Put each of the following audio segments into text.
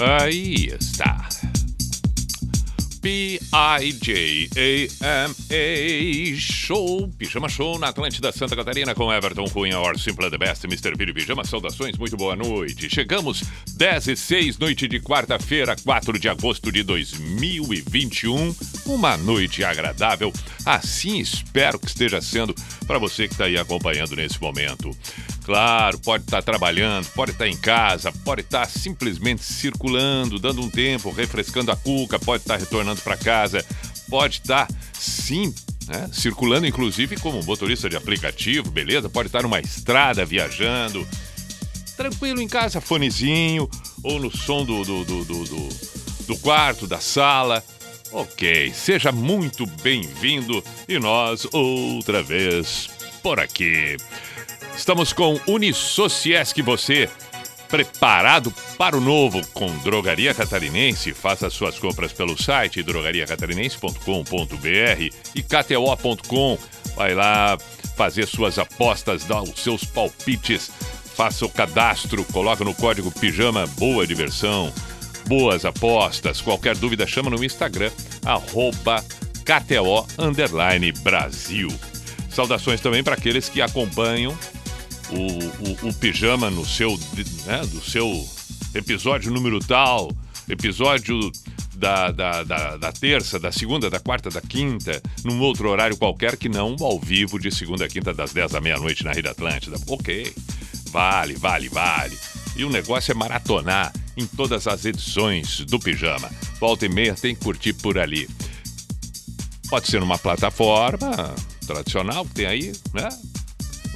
Aí está. P-I-J-A-M-A Show, Pijama Show na Atlântida Santa Catarina com Everton Cunha, or Simple the Best, Mr. Billy Pijama. Saudações, muito boa noite. Chegamos 10 e 6, noite de quarta-feira, 4 de agosto de 2021. Uma noite agradável, assim espero que esteja sendo para você que está aí acompanhando nesse momento. Claro, pode estar trabalhando, pode estar em casa, pode estar simplesmente circulando, dando um tempo, refrescando a cuca, pode estar retornando para casa, pode estar sim né, circulando, inclusive como motorista de aplicativo, beleza? Pode estar numa estrada viajando, tranquilo em casa, fonezinho, ou no som do, do, do, do, do, quarto, da sala. Ok, seja muito bem-vindo e nós outra vez por aqui. Estamos com Unisociesc você preparado para o novo com Drogaria Catarinense. Faça suas compras pelo site drogariacatarinense.com.br e kto.com. Vai lá fazer suas apostas, dar os seus palpites, faça o cadastro, coloca no código pijama boa diversão, boas apostas. Qualquer dúvida chama no Instagram arroba KTO Brasil. Saudações também para aqueles que acompanham o, o, o pijama no seu, né, do seu episódio número tal, episódio da, da, da, da, terça, da segunda, da quarta, da quinta, num outro horário qualquer que não ao vivo de segunda a quinta, das 10 da meia-noite na Rede Atlântida. Ok, vale, vale, vale. E o negócio é maratonar em todas as edições do Pijama. Volta e meia tem que curtir por ali. Pode ser numa plataforma tradicional que tem aí, né?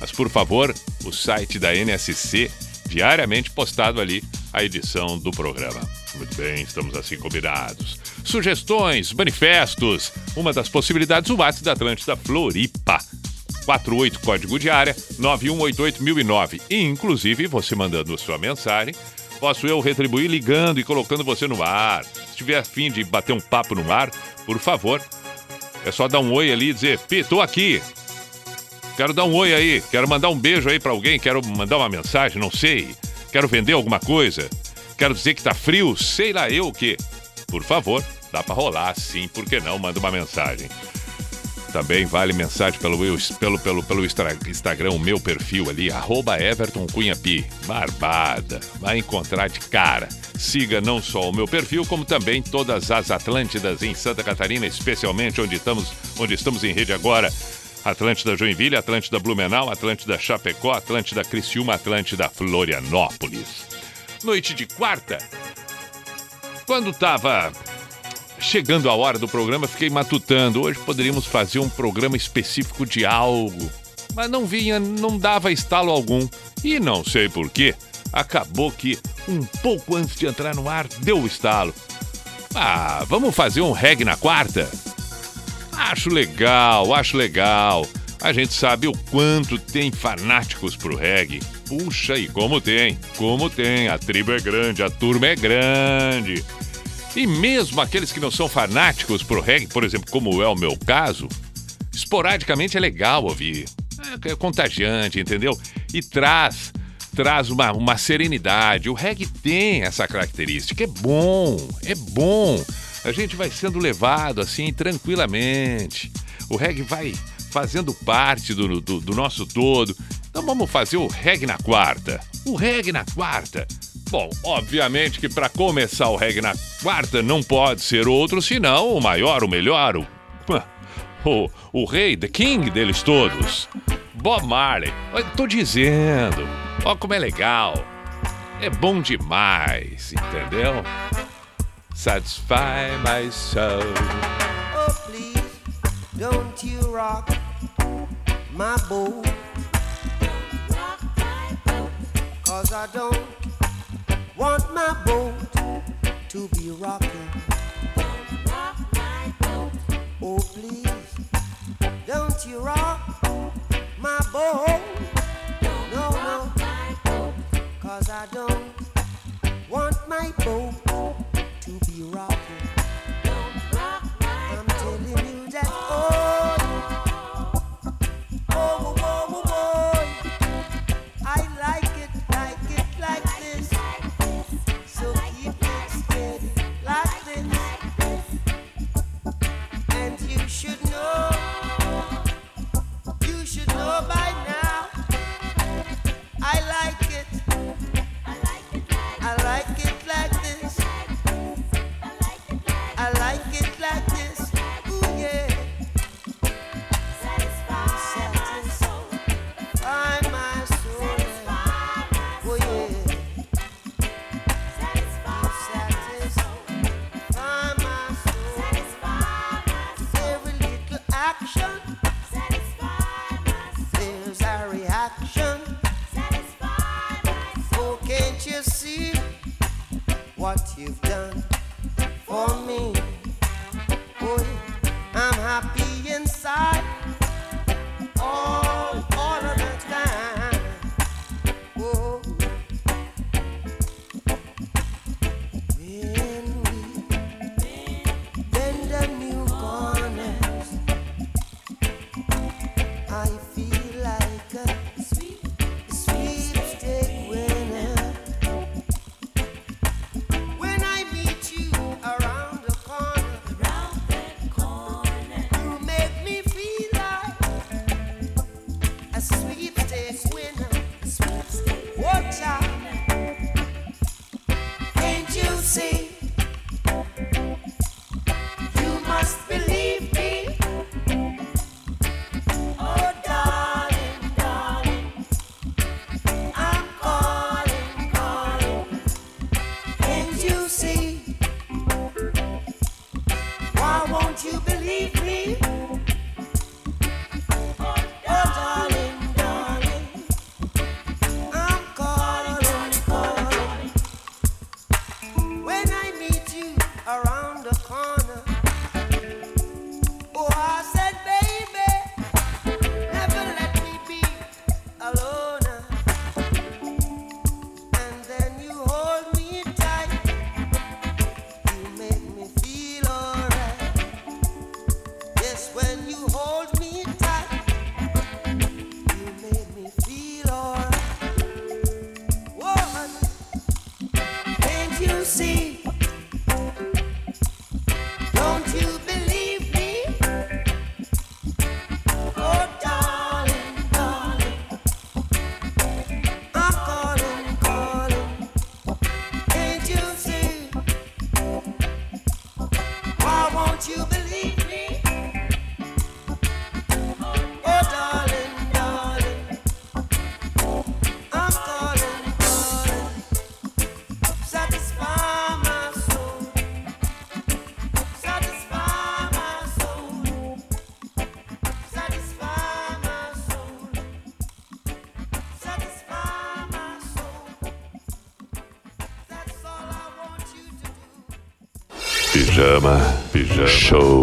Mas por favor, o site da NSC, diariamente postado ali a edição do programa. Muito bem, estamos assim combinados. Sugestões, manifestos, uma das possibilidades, o WhatsApp da Atlântida Floripa. 48 código de área 9188009. E inclusive você mandando sua mensagem, posso eu retribuir ligando e colocando você no ar. Se tiver afim de bater um papo no ar, por favor, é só dar um oi ali e dizer: Pi, tô aqui. Quero dar um oi aí, quero mandar um beijo aí para alguém, quero mandar uma mensagem, não sei. Quero vender alguma coisa. Quero dizer que tá frio, sei lá eu o quê. Por favor, dá para rolar sim, por que não? Manda uma mensagem. Também vale mensagem pelo, pelo, pelo, pelo Instagram, o meu perfil ali, arroba Everton Cunha Pi. Barbada. Vai encontrar de cara. Siga não só o meu perfil, como também todas as Atlântidas em Santa Catarina, especialmente onde estamos, onde estamos em rede agora. Atlântida Joinville, Atlântida Blumenau, Atlântida Chapecó, Atlântida Criciúma, Atlântida Florianópolis. Noite de quarta, quando estava chegando a hora do programa, fiquei matutando. Hoje poderíamos fazer um programa específico de algo, mas não vinha, não dava estalo algum. E não sei porquê, acabou que um pouco antes de entrar no ar deu o estalo. Ah, vamos fazer um reggae na quarta? Acho legal, acho legal. A gente sabe o quanto tem fanáticos pro reggae. Puxa, e como tem, como tem. A tribo é grande, a turma é grande. E mesmo aqueles que não são fanáticos pro reggae, por exemplo, como é o meu caso, esporadicamente é legal ouvir. É, é contagiante, entendeu? E traz traz uma, uma serenidade. O reggae tem essa característica. É bom, é bom. A gente vai sendo levado assim tranquilamente. O reggae vai fazendo parte do, do, do nosso todo. Então vamos fazer o reggae na quarta. O reggae na quarta. Bom, obviamente que para começar o reggae na quarta não pode ser outro senão o maior, o melhor, o, o, o rei, the king deles todos. Bob Marley. Eu tô dizendo. Ó como é legal. É bom demais, entendeu? satisfy my soul. Oh, please, don't you rock my boat. Rock my boat. Cause I don't want my boat to be rocking. Rock oh, please, don't you rock my boat. Don't no, no, cause I don't want my boat show.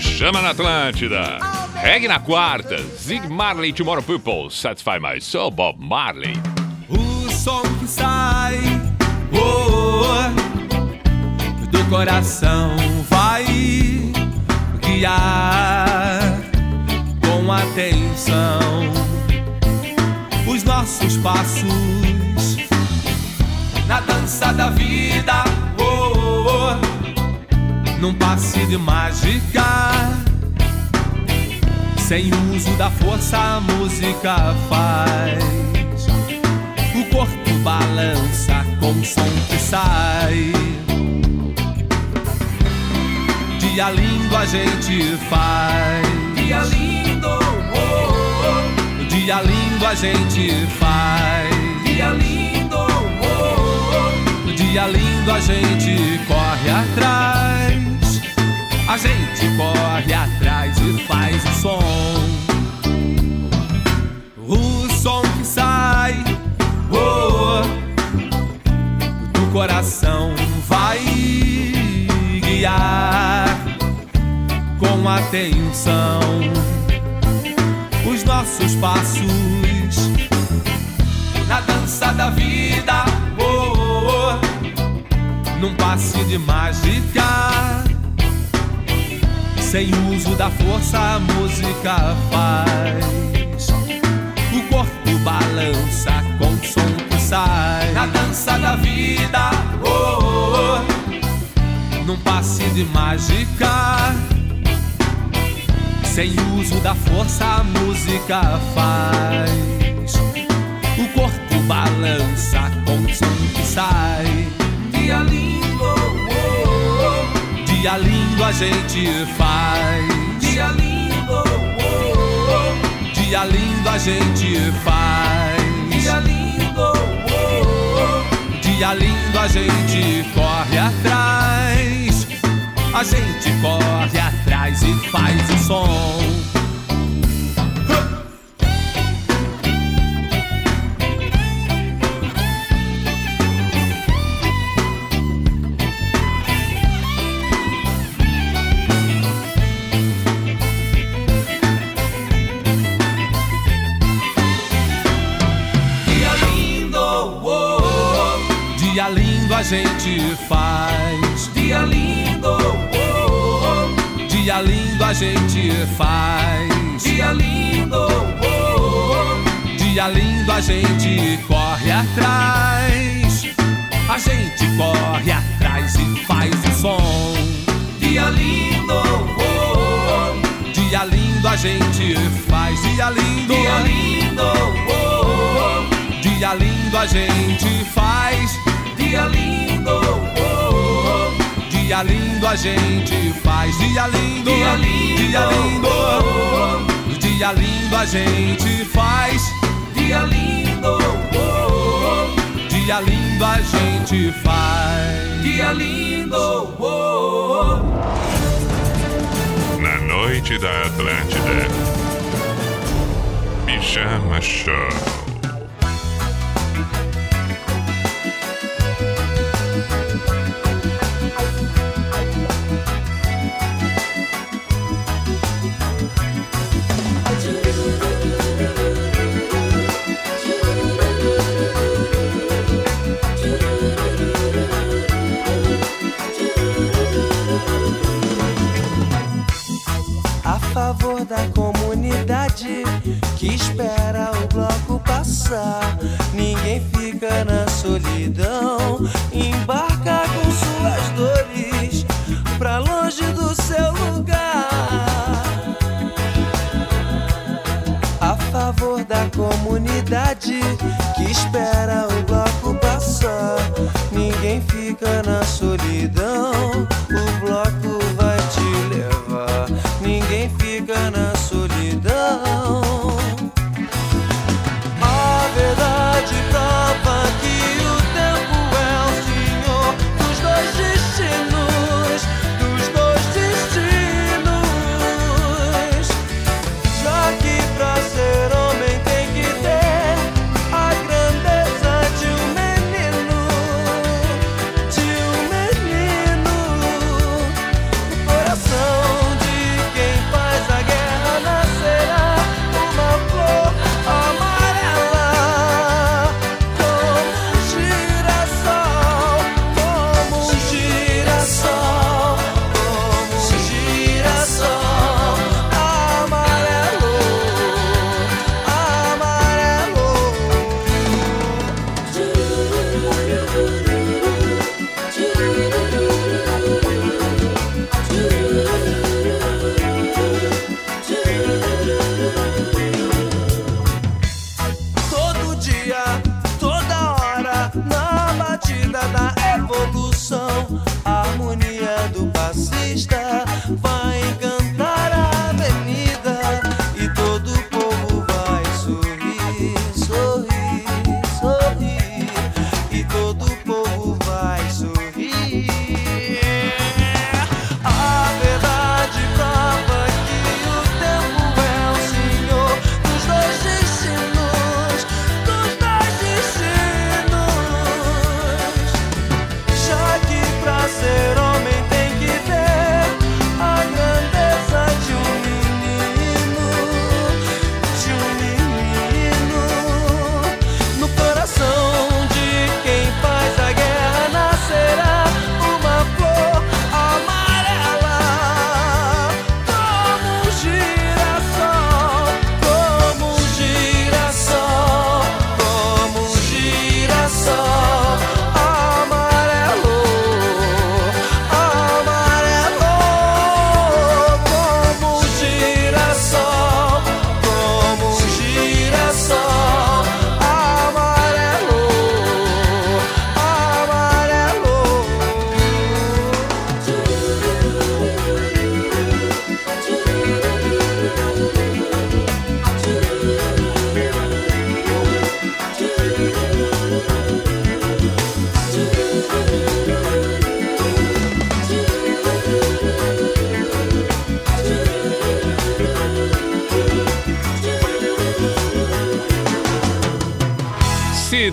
Pijama na Atlântida. Reggae na quarta. Zig Marley, Tomorrow People. Satisfy My Soul, Bob Marley. O som que sai oh, do coração vai guiar com atenção os nossos passos na dança da vida. Num passe de mágica. Sem uso da força, a música faz. O corpo balança com o som que sai. Dia lindo a gente faz. Dia lindo, oh, oh. Dia lindo a gente faz. Dia lindo, oh, oh. Dia lindo a gente corre atrás. A gente corre atrás e faz o som. O som que sai oh, do coração vai guiar com atenção os nossos passos na dança da vida. Oh, oh, num passe de mágica. Sem uso da força, a música faz. O corpo balança com o som que sai. Na dança da vida, oh, oh, num passe de mágica. Sem uso da força, a música faz. O corpo balança com o som que sai. Oh, oh. Dia lindo a gente faz. Dia lindo, oh, oh. dia lindo a gente faz. Dia lindo, oh, oh. dia lindo a gente corre atrás. A gente corre atrás e faz o som. Gente faz. Dia lindo, oh, oh. dia lindo a gente faz. Dia lindo, dia lindo a gente corre atrás. A gente corre atrás e faz o som. Dia lindo, dia lindo a gente faz. Dia lindo, dia lindo. Dia lindo a gente faz. Dia lindo, oh, oh. Dia lindo a gente faz. Dia lindo, dia lindo, dia lindo, oh, oh. Dia lindo a gente faz. Dia lindo, oh, oh. Dia lindo a gente faz. Dia lindo, oh, oh. Na noite da Atlântida. Pijama Show. Fica na solidão, embarca com suas dores pra longe do seu lugar. A favor da comunidade que espera o bloco passar. Ninguém fica na solidão.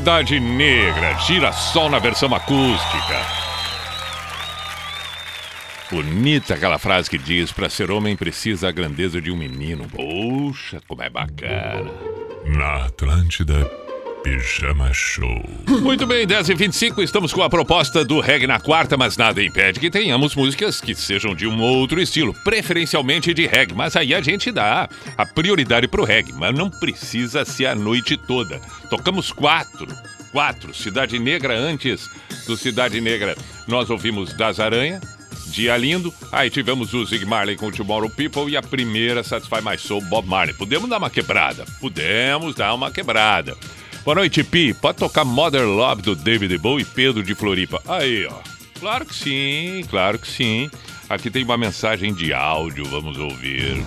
Cidade Negra, Girassol na versão acústica. Bonita aquela frase que diz: para ser homem precisa a grandeza de um menino. Poxa, como é bacana. Na Atlântida, Pijama Show. Muito bem, 10 e 25 estamos com a proposta do reggae na quarta, mas nada impede que tenhamos músicas que sejam de um outro estilo, preferencialmente de reggae, mas aí a gente dá a prioridade pro reggae, mas não precisa ser a noite toda. Tocamos quatro, quatro, Cidade Negra antes do Cidade Negra. Nós ouvimos Das Aranha, Dia Lindo, aí tivemos o Zig Marley com Tomorrow People e a primeira Satisfy My Soul, Bob Marley. Podemos dar uma quebrada? Podemos dar uma quebrada. Boa noite, Pi. Pode tocar Mother Love do David Bowie e Pedro de Floripa. Aí, ó. Claro que sim, claro que sim. Aqui tem uma mensagem de áudio, vamos ouvir.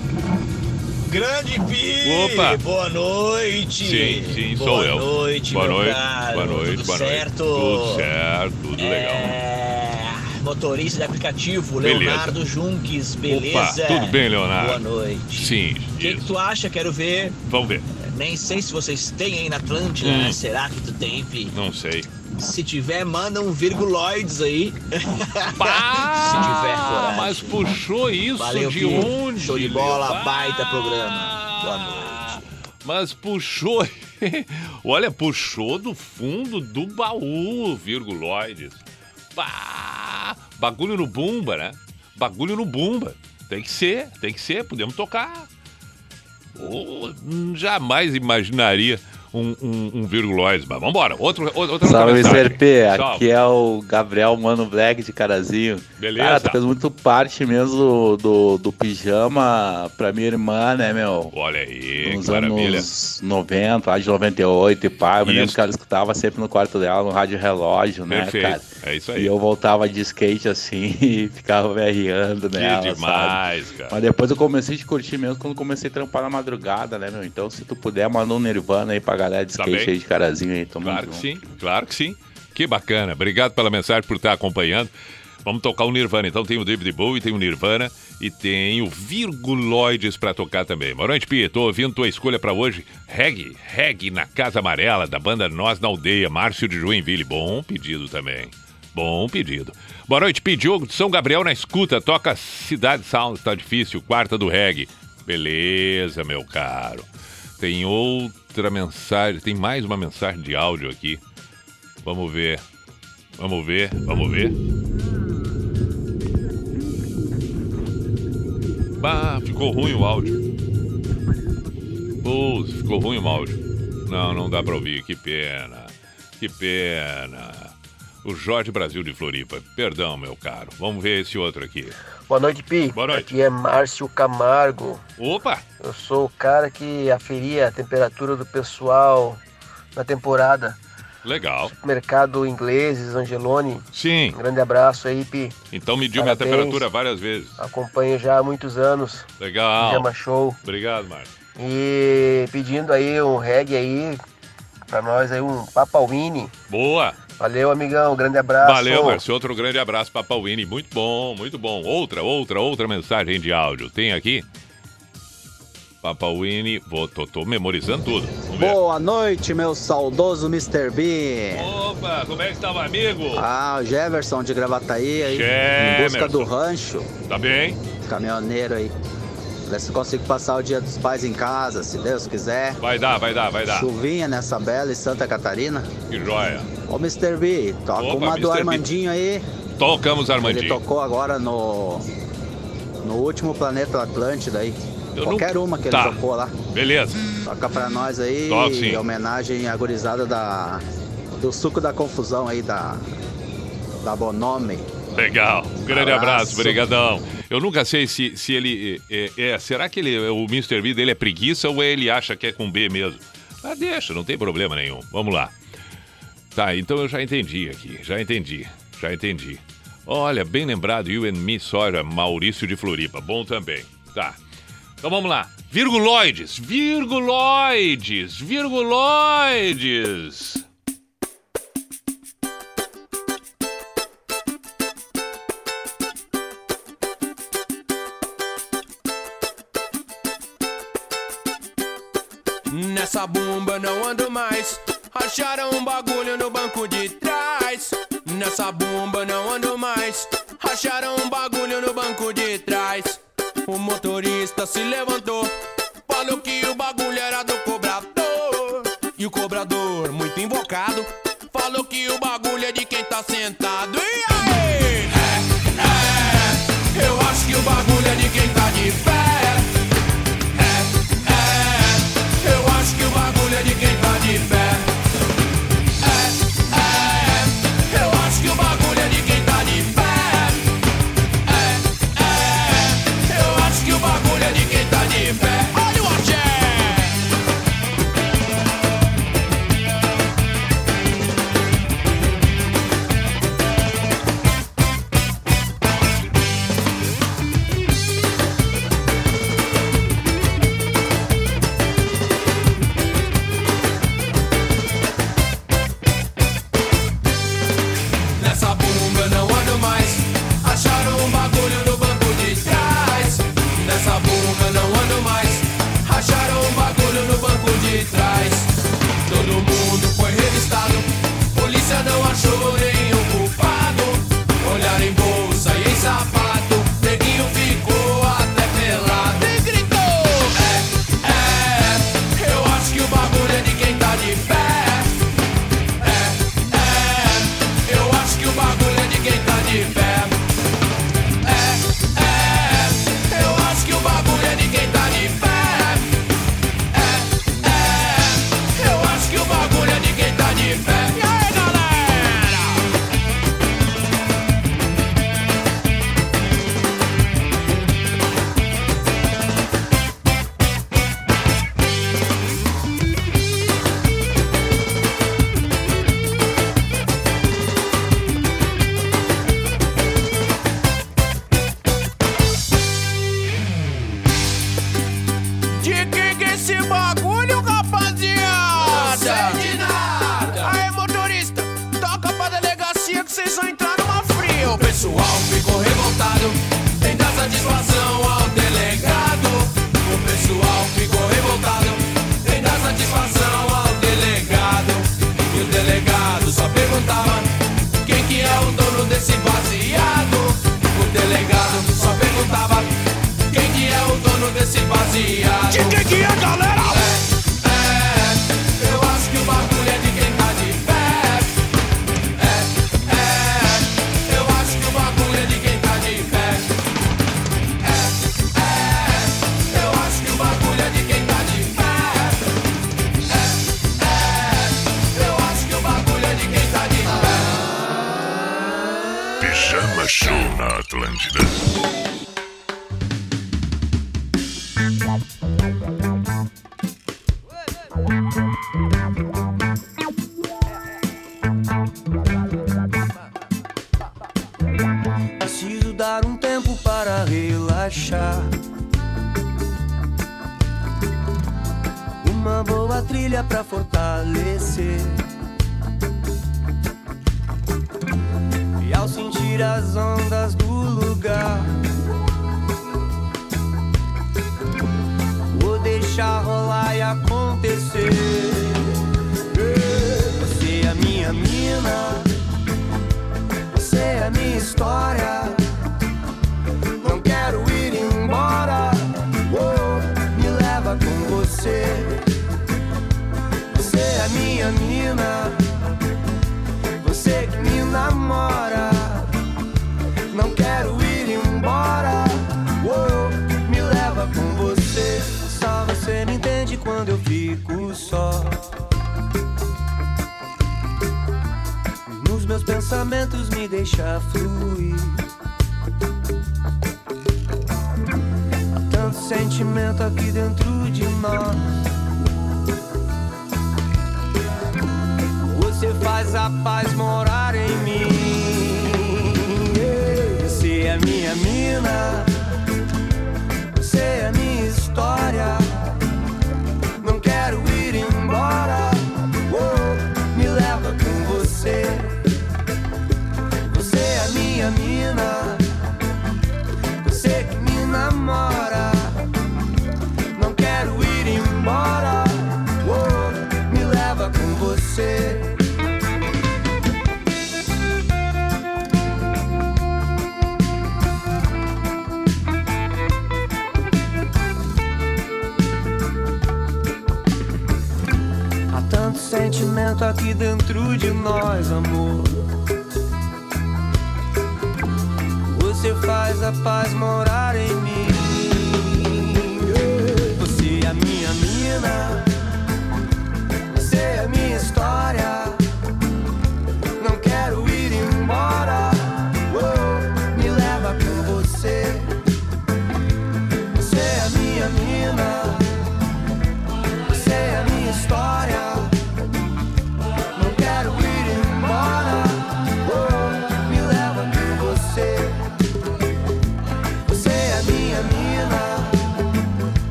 Grande Pi! Opa! Boa noite! Sim, sim, boa sou eu. Noite, boa noite, caro. boa noite, Tudo boa certo? noite. Tudo certo, tudo legal. É... Motorista de aplicativo, Beleza. Leonardo Junques, beleza? Opa, tudo bem, Leonardo? Boa noite. Sim, O que, que tu acha? Quero ver. Vamos ver. Nem sei se vocês têm aí na Atlântida, Hum. né? Será que tu tem, Pi? Não sei. Se tiver, manda um virguloides aí. Pá, Se tiver coragem. mas puxou isso Valeu, de Pi. onde? Show de bola, baita programa. Boa noite. Mas puxou. Olha, puxou do fundo do baú, virguloides. Pá, bagulho no bumba, né? Bagulho no bumba. Tem que ser, tem que ser, podemos tocar. Oh, jamais imaginaria um, um, um virguloides, mas vambora. Outro, outra Salve, mensagem. Mr. P. Salve. Aqui é o Gabriel Mano Black de Carazinho. Beleza. Cara, tu fez muito parte mesmo do, do pijama pra minha irmã, né, meu? Olha aí, Nos que maravilha. anos 90, lá de 98 e pá. Eu me lembro que ela escutava sempre no quarto dela, no rádio relógio, né, Perfeito. cara? É isso E aí. eu voltava de skate assim e ficava me arriando Que nela, sabe? demais, cara. Mas depois eu comecei a curtir mesmo quando comecei a trampar na madrugada, né, meu? Então, se tu puder, manda um Nirvana aí pra galera de Tá skate aí de Carazinho aí. Tamo Claro que junto. sim, claro que sim. Que bacana. Obrigado pela mensagem, por estar acompanhando. Vamos tocar o Nirvana. Então tem o David Bowie, tem o Nirvana e tem o Virguloides pra tocar também. Boa noite, Pia. Tô ouvindo tua escolha pra hoje. Reggae, reggae na Casa Amarela, da banda Nós na Aldeia, Márcio de Joinville. Bom pedido também. Bom pedido. Boa noite, Pi. Diogo de São Gabriel na escuta. Toca Cidade Sounds, tá difícil. Quarta do reggae. Beleza, meu caro. Tem outra mensagem, tem mais uma mensagem de áudio aqui. Vamos ver. Vamos ver, vamos ver. Bah, ficou ruim o áudio. Pô, ficou ruim o áudio. Não, não dá pra ouvir, que pena. Que pena. O Jorge Brasil de Floripa. Perdão, meu caro. Vamos ver esse outro aqui. Boa noite, Pi. Boa noite. Aqui é Márcio Camargo. Opa! Eu sou o cara que aferia a temperatura do pessoal na temporada. Legal. Mercado Ingleses, Angelone. Sim. Um grande abraço aí, Pi. Então mediu minha Parabéns. temperatura várias vezes. Acompanho já há muitos anos. Legal. Chama Show. Obrigado, Márcio. E pedindo aí um reggae aí pra nós aí, um Papawini. Boa. Valeu, amigão. Grande abraço. Valeu, Márcio. Outro grande abraço para Pauline. Muito bom, muito bom. Outra, outra, outra mensagem de áudio. Tem aqui? Papauini, vou, tô, tô memorizando tudo. Boa noite, meu saudoso Mr. B. Opa, como é que meu amigo? Ah, o Jefferson de Gravataí aí, em busca Jefferson. do rancho, Tá bem? caminhoneiro aí. Ver se eu consigo passar o dia dos pais em casa, se Deus quiser. Vai dar, vai dar, vai dar. Chuvinha nessa bela em Santa Catarina. Que joia. Ô, Mr. B, toca Opa, uma do Mr. B. Armandinho aí. Tocamos Ele Armandinho. tocou agora no no último Planeta Atlântida aí. Eu Qualquer não- uma que Tá. ele tocou lá. Beleza. Toca pra nós aí, sim. em homenagem à gurizada da, do suco da confusão aí, da, da Bonome. Legal. Um grande abraço, Abraço. brigadão. Eu nunca sei se, se ele é, é- Será que ele, o Mr. B dele é preguiça ou ele acha que é com B mesmo? Ah, deixa, não tem problema nenhum. Vamos lá. Tá, então eu já entendi aqui. Já entendi. Já entendi. Olha, bem lembrado, You and Me Soja, Maurício de Floripa. Bom também. Tá. Então vamos lá. Virguloides, virguloides, virguloides. Essa bomba não ando mais. racharam um bagulho no banco de trás. Nessa bomba não ando mais. racharam um bagulho no banco de trás. O motorista se levantou. Falou que o bagulho era do cobrador. E o cobrador, muito invocado, falou que o bagulho é de quem tá sentado. E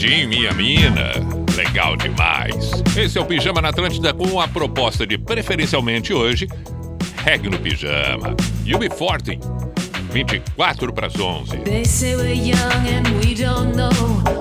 Jim, minha mina. Legal demais. Esse é o Pijama na Atlântida com a proposta de, preferencialmente hoje, reggae no pijama. be Forte, 24 para as 11. They say we're young and we don't know.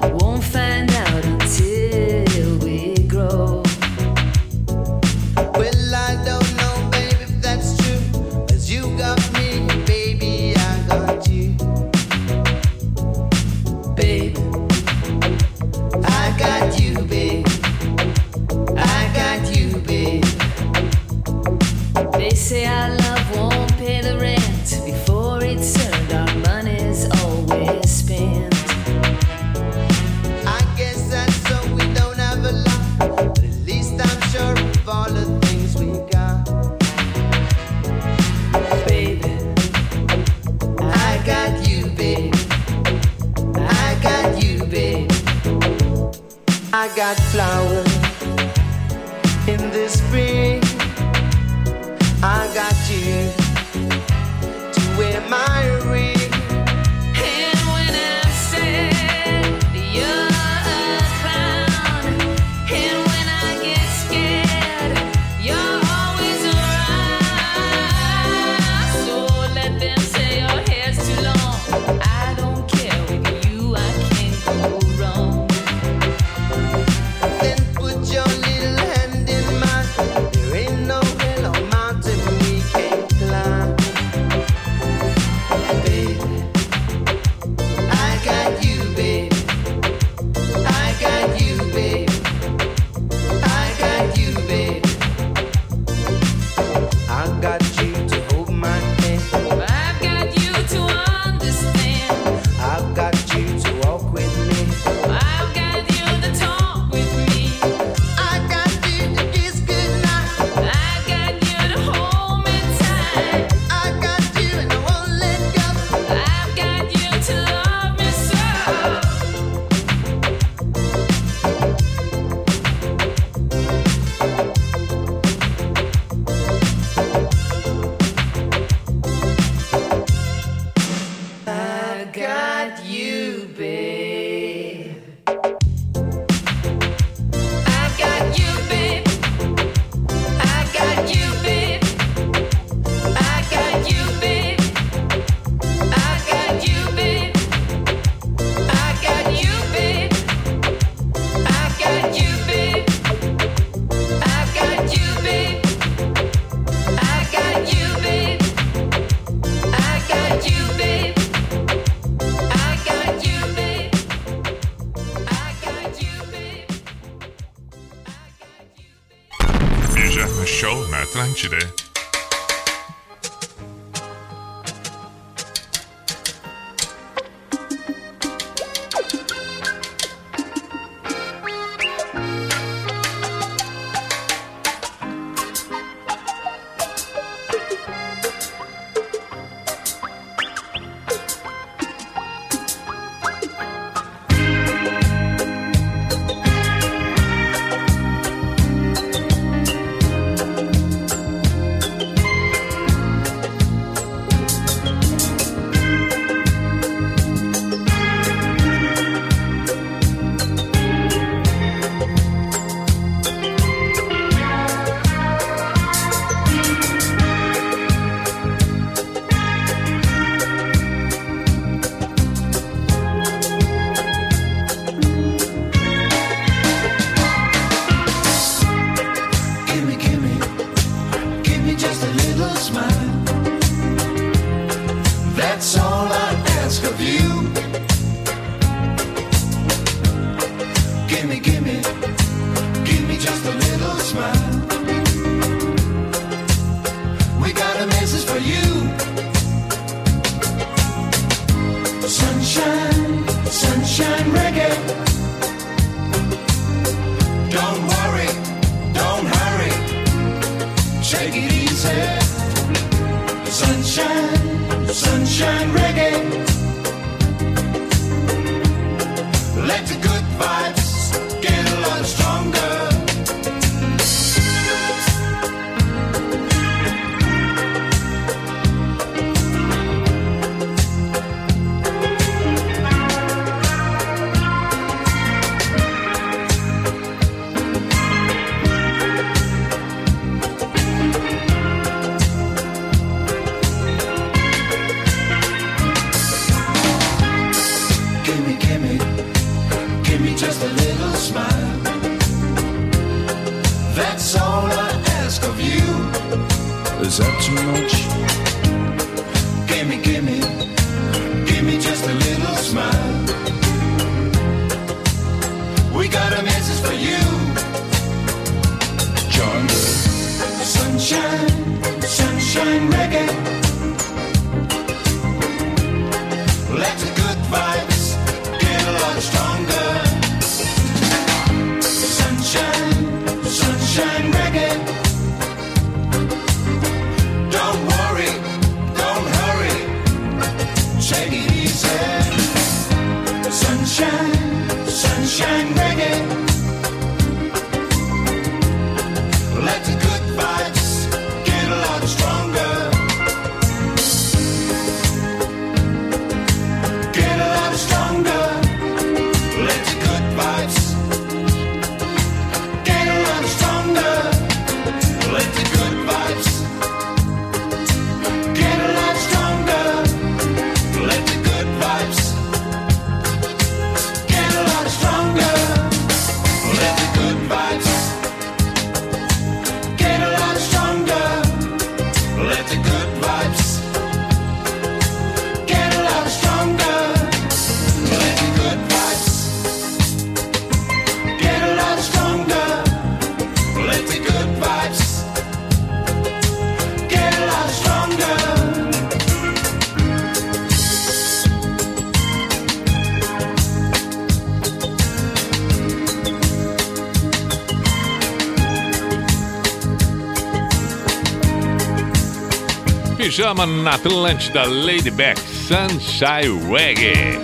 Pijama na Atlântida, Ladyback, Sunshine Reggae.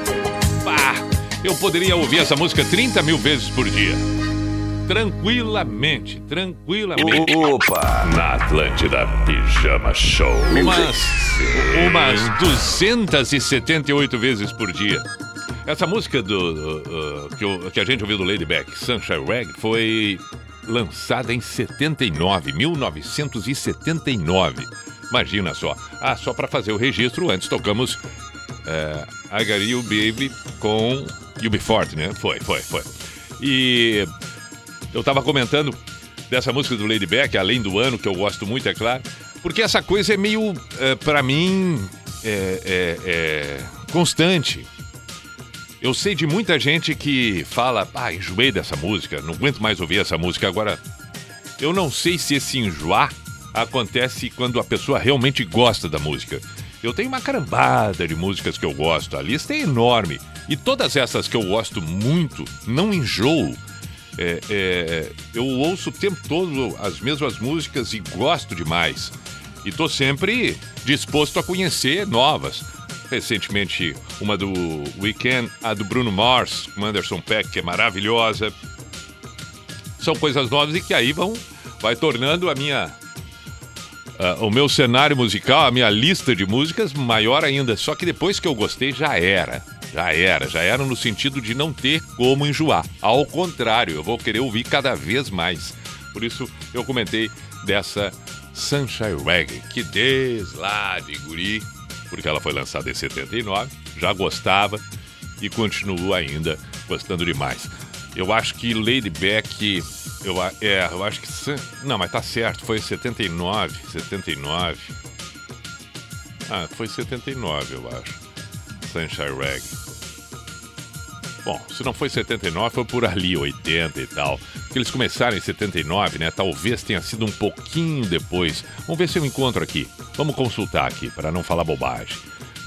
Pá, eu poderia ouvir essa música 30 mil vezes por dia. Tranquilamente, tranquilamente. Opa! Na Atlântida, Pijama Show. Umas, umas 278 vezes por dia. Essa música do, uh, que, o- que a gente ouviu do Ladyback, Sunshine Reggae, foi lançada em 79, 1979. Imagina só. Ah, só para fazer o registro, antes tocamos é, I Got You Baby com UB40, né? Foi, foi, foi. E eu tava comentando dessa música do Lady Beck, além do ano, que eu gosto muito, é claro, porque essa coisa é meio, é, para mim, é- é constante. Eu sei de muita gente que fala, ah, enjoei dessa música, não aguento mais ouvir essa música. Agora, eu não sei se esse enjoar acontece quando a pessoa realmente gosta da música. Eu tenho uma carambada de músicas que eu gosto, a lista é enorme. E todas essas que eu gosto muito, não enjoo. É, é, eu ouço o tempo todo as mesmas músicas e gosto demais. E tô sempre disposto a conhecer novas. Recentemente, uma do Weekend, a do Bruno Mars, com Anderson Peck, que é maravilhosa. São coisas novas e que aí vão vai tornando a minha ah, o meu cenário musical, a minha lista de músicas maior ainda. Só que depois que eu gostei já era. Já era, já era no sentido de não ter como enjoar. Ao contrário, eu vou querer ouvir cada vez mais. Por isso eu comentei dessa Sunshine Reggae, que desde lá de guri, porque ela foi lançada em 79, já gostava e continuo ainda gostando demais. Eu acho que Lady Beck. Eu, é, eu acho que. Não, mas tá certo, foi 79. 79. Ah, foi 79, eu acho. Sunshine Reg. Bom, se não foi 79, foi por ali, 80 e tal. Porque eles começaram em 79, né? Talvez tenha sido um pouquinho depois. Vamos ver se eu encontro aqui. Vamos consultar aqui, para não falar bobagem.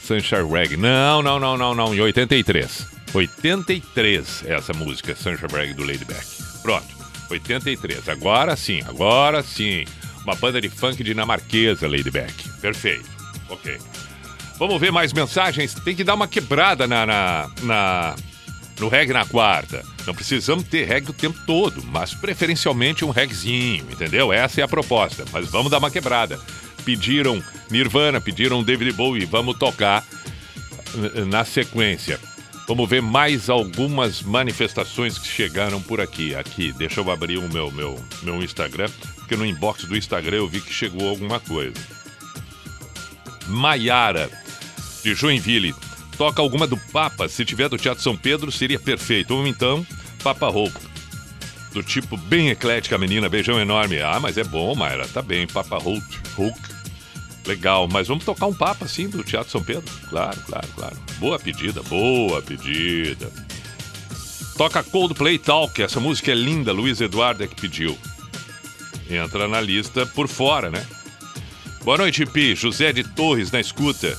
Sunshine Reg. Não, não, não, não, não. Em 83. 83 é essa música, Sunshine Reg do Lady Beck. Pronto, 83. Agora sim, agora sim. Uma banda de funk dinamarquesa, Lady Beck. Perfeito. Ok. Vamos ver mais mensagens. Tem que dar uma quebrada na, na, na- no reggae na quarta. Não precisamos ter reggae o tempo todo, mas preferencialmente um reggaezinho, entendeu? Essa é a proposta. Mas vamos dar uma quebrada. Pediram Nirvana, pediram David Bowie, vamos tocar na sequência. Vamos ver mais algumas manifestações que chegaram por aqui. Aqui, deixa eu abrir o meu, meu, meu Instagram, porque no inbox do Instagram eu vi que chegou alguma coisa. Maiara, de Joinville. Toca alguma do Papa. Se tiver do Teatro São Pedro, seria perfeito. Ou então, Papa Roupa. Do tipo bem eclética, menina. Beijão enorme. Ah, mas é bom, Mayra. Tá bem. Papa Hulk. Hulk. Legal. Mas vamos tocar um Papa, sim, do Teatro São Pedro? Claro, claro, claro. Boa pedida, boa pedida. Toca Coldplay Talk. Essa música é linda. Luiz Eduardo é que pediu. Entra na lista por fora, né? Boa noite, Pi. José de Torres na escuta.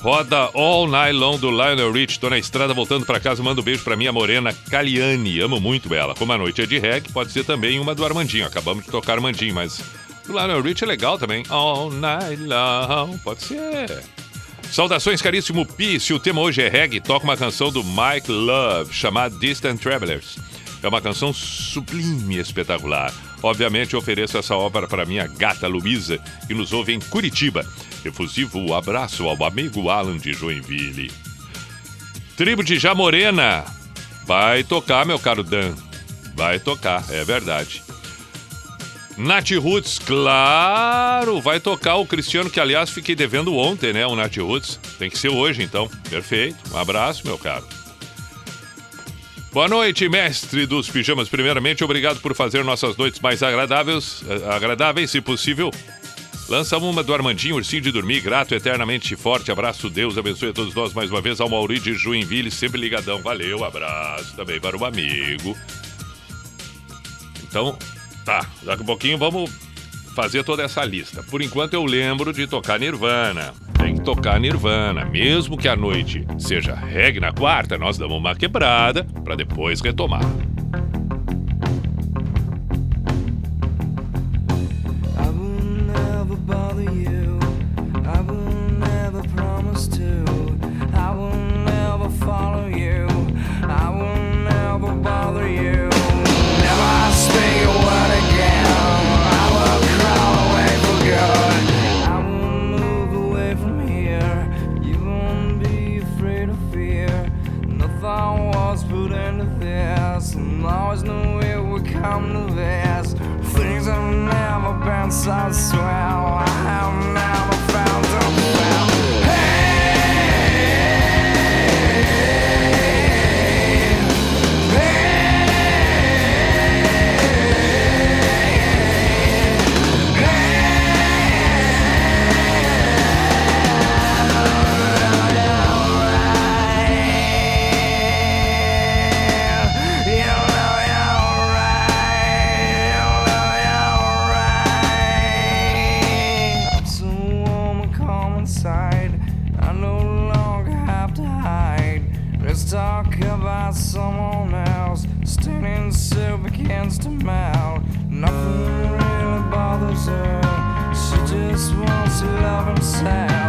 Roda All Night Long do Lionel Rich. Tô na estrada voltando pra casa. Manda um beijo pra minha morena Caliane. Amo muito ela. Como a noite é de reggae, pode ser também uma do Armandinho. Acabamos de tocar Armandinho, mas o Lionel Rich é legal também. All Night Long. Pode ser. Saudações, caríssimo Pi. Se o tema hoje é reggae, toca uma canção do Mike Love chamada Distant Travelers. É uma canção sublime e espetacular. Obviamente, ofereço essa obra para minha gata Luísa, que nos ouve em Curitiba. Efusivo abraço ao amigo Alan de Joinville. Tribo de Jamorena. Vai tocar, meu caro Dan. Vai tocar, é verdade. Nath Roots, claro, vai tocar o Cristiano, que aliás fiquei devendo ontem, né? O Nath Roots. Tem que ser hoje, então. Perfeito. Um abraço, meu caro. Boa noite, mestre dos pijamas. Primeiramente, obrigado por fazer nossas noites mais agradáveis, eh, agradáveis, se possível. Lança uma do Armandinho, ursinho de dormir, grato, eternamente forte. Abraço, Deus abençoe a todos nós mais uma vez. Ao Mauri de Joinville, sempre ligadão. Valeu, abraço também para o amigo. Então, tá, daqui a pouquinho vamos fazer toda essa lista. Por enquanto eu lembro de tocar Nirvana. Tem que tocar Nirvana, mesmo que a noite seja reggae na quarta, nós damos uma quebrada para depois retomar. I will never bother you. once I swear I am I no longer have to hide. Let's talk about someone else. Standing so against the mouth. Nothing really bothers her. She just wants to love and I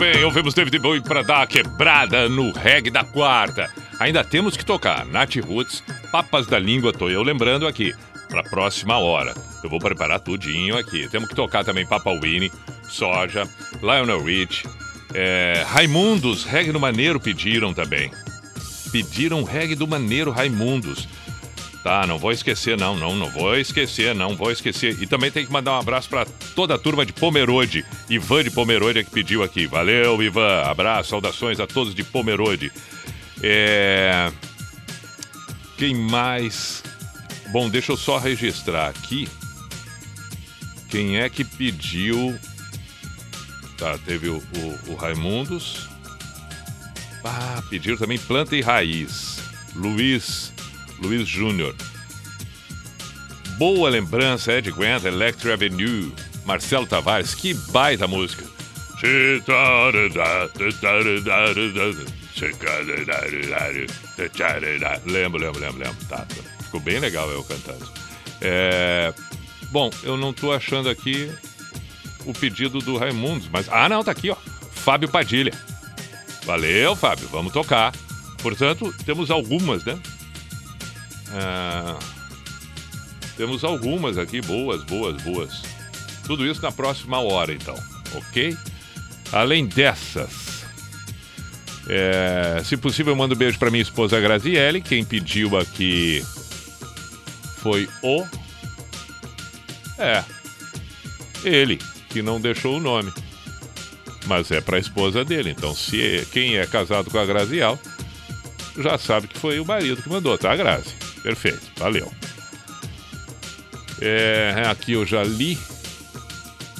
bem, ouvimos David Bowie para dar a quebrada no reggae da quarta. Ainda temos que tocar Nath Roots, Papas da Língua, tô eu lembrando aqui, para próxima hora. Eu vou preparar tudinho aqui. Temos que tocar também Papa Winnie, Soja, Lionel Rich, é, Raimundos, reggae do Maneiro pediram também. Pediram reggae do Maneiro Raimundos. Tá, não vou esquecer, não, não, não vou esquecer, não vou esquecer. E também tem que mandar um abraço para toda a turma de Pomerode. Ivan de Pomerode é que pediu aqui. Valeu, Ivan. Abraço, saudações a todos de Pomerode. É... Quem mais? Bom, deixa eu só registrar aqui. Quem é que pediu? Tá, teve o, o, o Raimundos. Ah, pediram também Planta e Raiz. Luiz Luiz Júnior. Boa lembrança, Ed Grant, Electric Avenue, Marcelo Tavares, que baita música. Lembro, lembro, lembro, lembro. Tá, tá. ficou bem legal eu cantando. É, Bom, eu não tô achando aqui o pedido do Raimundos, mas. Ah, não, tá aqui, ó. Fábio Padilha. Valeu, Fábio. Vamos tocar. Portanto, temos algumas, né? Ah, temos algumas aqui, boas, boas, boas. Tudo isso na próxima hora, então, ok? Além dessas, é, se possível, eu mando um beijo para minha esposa Graziele. Quem pediu aqui foi o. É, ele, que não deixou o nome. Mas é para a esposa dele. Então, se é- quem é casado com a Graziel já sabe que foi o marido que mandou, tá, Grazi? Perfeito, valeu. É, aqui eu já li.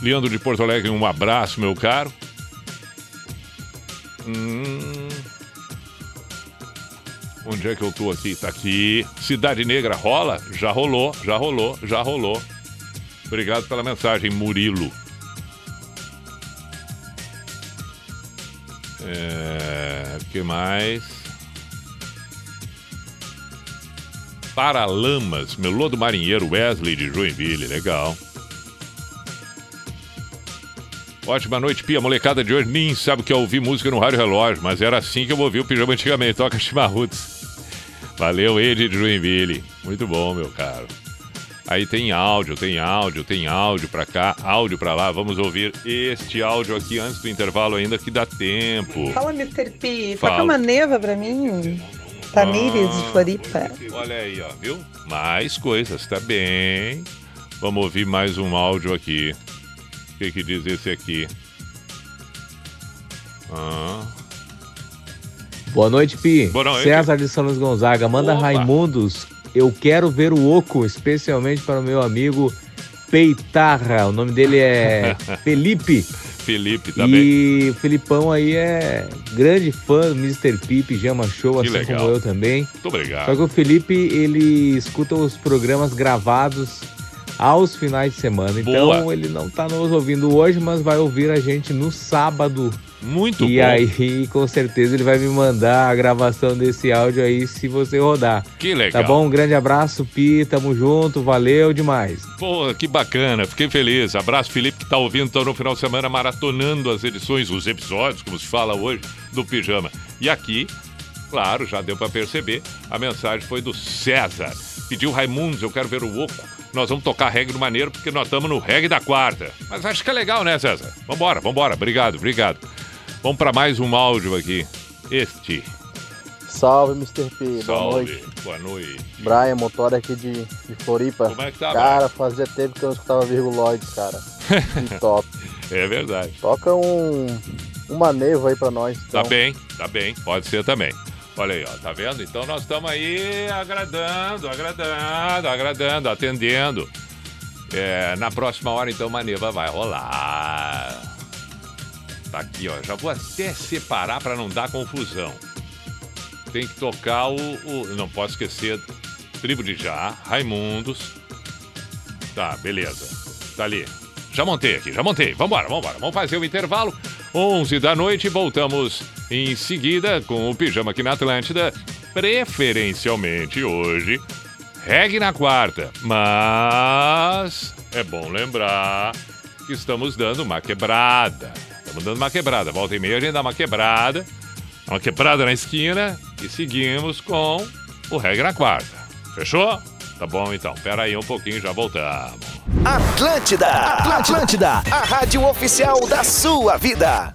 Leandro de Porto Alegre, um abraço, meu caro. Hum. Onde é que eu tô aqui? Tá aqui. Cidade Negra rola? Já rolou, já rolou, já rolou. Obrigado pela mensagem, Murilo. É, que mais? Paralamas, Melô do Marinheiro Wesley de Joinville, legal. Ótima noite, Pia. Molecada de hoje nem sabe o que é ouvir música no rádio relógio, mas era assim que eu ouvi o pijama antigamente. Toca chimarruts. Valeu, Ed de Joinville. Muito bom, meu caro. Aí tem áudio, tem áudio, tem áudio pra cá, áudio pra lá. Vamos ouvir este áudio aqui antes do intervalo ainda que dá tempo. Fala, Mr. P. Fala. Toca uma neva pra mim. Tamires de Floripa. Olha aí, ó, viu? Mais coisas, tá bem. Vamos ouvir mais um áudio aqui. O que, que diz esse aqui? Ah, Boa noite, Pi. Boa noite. César de São Luís Gonzaga. Manda Opa. Raimundos. Eu quero ver o Oco, especialmente para o meu amigo Peitarra. O nome dele é Felipe. Felipe, tá bem? e o Felipão aí é grande fã do Mr. P, Pijama Show, Que assim legal. como eu também. Muito obrigado. Só que o Felipe, ele escuta os programas gravados aos finais de semana. Então Boa. ele não tá nos ouvindo hoje, mas vai ouvir a gente no sábado. Muito e bom. aí, com certeza, ele vai me mandar a gravação desse áudio aí se você rodar. Que legal. Tá bom? Um grande abraço, Pi. Tamo junto. Valeu demais. Pô, que bacana, fiquei feliz. Abraço, Felipe, que tá ouvindo então no final de semana, maratonando as edições, os episódios, como se fala hoje, do Pijama. E aqui, claro, já deu pra perceber, a mensagem foi do César. Pediu Raimundos, eu quero ver o Oco. Nós vamos tocar reggae no maneiro, porque nós estamos no reggae da quarta. Mas acho que é legal, né, César? Vambora, vambora. Obrigado, obrigado. Vamos pra mais um áudio aqui. Este. Salve, Mr. P. Boa Salve. noite. Boa noite. Brian, motor aqui de, de Floripa. Como é que tá, Cara, fazia tempo que eu não escutava Virguloides, cara. Que top. É verdade. Toca um, uma neva aí pra nós. Tá então. bem, tá bem, pode ser também. Olha aí, ó, tá vendo? Então nós estamos aí agradando, agradando, agradando, atendendo. É, na próxima hora, então, uma neva vai rolar. Tá aqui, ó. Já vou até separar para não dar confusão. Tem que tocar o. o- não posso esquecer. Tribo de Já, Raimundos. Tá, beleza. Tá ali. Já montei aqui, já montei. Vambora, vambora. Vamos fazer o intervalo. 11 da noite, voltamos em seguida com o Pijama aqui na Atlântida. Preferencialmente hoje, reggae na quarta. Mas é bom lembrar que estamos dando uma quebrada. Estamos dando uma quebrada. Volta e meia a gente dá uma quebrada. Uma quebrada na esquina e seguimos com o reggae na quarta. Fechou? Tá bom então. Pera aí um pouquinho, já voltamos. Atlântida, Atlântida, a rádio oficial da sua vida.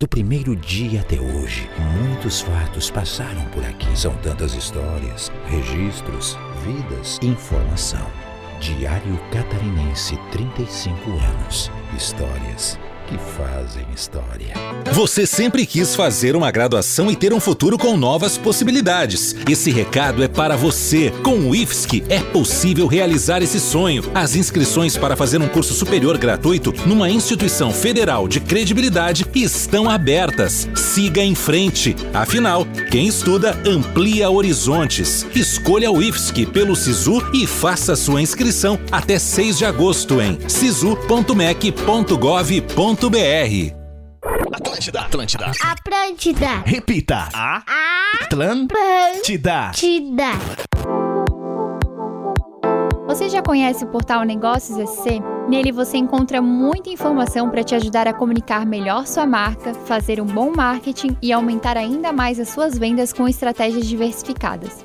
Do primeiro dia até hoje, muitos fatos passaram por aqui. São tantas histórias, registros, vidas, informação. Diário Catarinense, 35 anos. Histórias que fazem história. Você sempre quis fazer uma graduação e ter um futuro com novas possibilidades. Esse recado é para você. Com o IFSC é possível realizar esse sonho. As inscrições para fazer um curso superior gratuito numa instituição federal de credibilidade estão abertas. Siga em frente. Afinal, quem estuda amplia horizontes. Escolha o IFSC pelo Sisu e faça sua inscrição até 6 de agosto em sisu.mec.gov.br. Atlântida. Atlântida. Atlântida. Repita. A. Atlântida. Atlântida. Você já conhece o portal Negócios SC? Nele você encontra muita informação para te ajudar a comunicar melhor sua marca, fazer um bom marketing e aumentar ainda mais as suas vendas com estratégias diversificadas.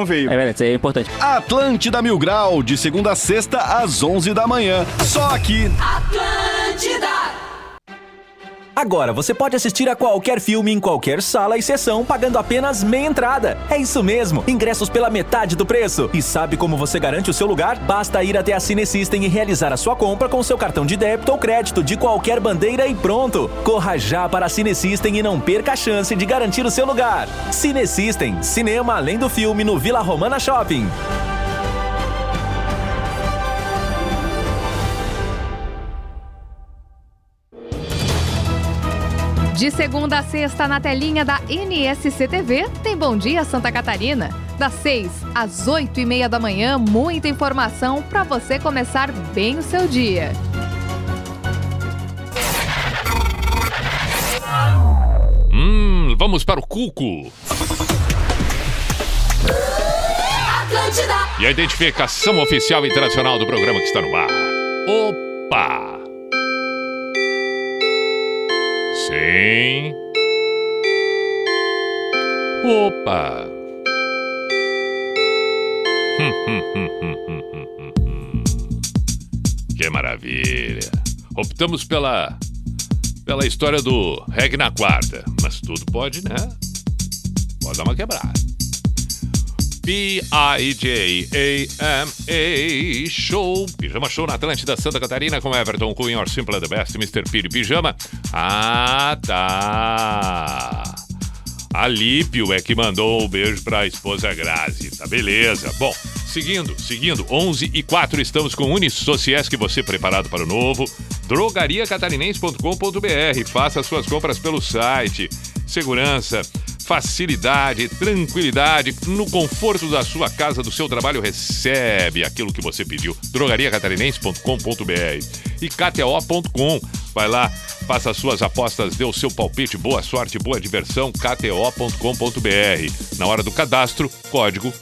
veio. É verdade, isso aí é importante. Atlântida Mil Grau, de segunda a sexta, às 11 da manhã. Só aqui. Atlântida. Agora você pode assistir a qualquer filme em qualquer sala e sessão pagando apenas meia entrada. É isso mesmo, ingressos pela metade do preço. E sabe como você garante o seu lugar? Basta ir até a Cinesystem e realizar a sua compra com seu cartão de débito ou crédito de qualquer bandeira e pronto. Corra já para a Cinesystem e não perca a chance de garantir o seu lugar. Cinesystem, cinema além do filme no Vila Romana Shopping. De segunda a sexta, na telinha da NSC TV, tem Bom Dia Santa Catarina. Das 6 às 8 e meia da manhã, muita informação para você começar bem o seu dia. Hum, vamos para o Cuco. Atlântida. E a identificação oficial internacional do programa que está no ar. Opa! Hum, hum. Que maravilha! Optamos pela pela história do reggae na quarta, mas tudo pode, né? Pode dar uma quebrada. P-I-J-A-M-A Show, Pijama Show na Atlântida Santa Catarina com Everton Cunha, Or Simple the Best, Mr. Piri Pijama. Ah, tá. A Lípio é que mandou um beijo pra esposa Grazi, tá beleza. Bom, seguindo, seguindo, 11 e 4 estamos com Unisociesc, você preparado para o novo. drogariacatarinense.com.br, faça suas compras pelo site. Segurança, facilidade, tranquilidade, no conforto da sua casa, do seu trabalho, recebe aquilo que você pediu. drogariacatarinense.com.br e kto.com. Vai lá, faça as suas apostas, dê o seu palpite, boa sorte, boa diversão, kto.com.br. Na hora do cadastro, código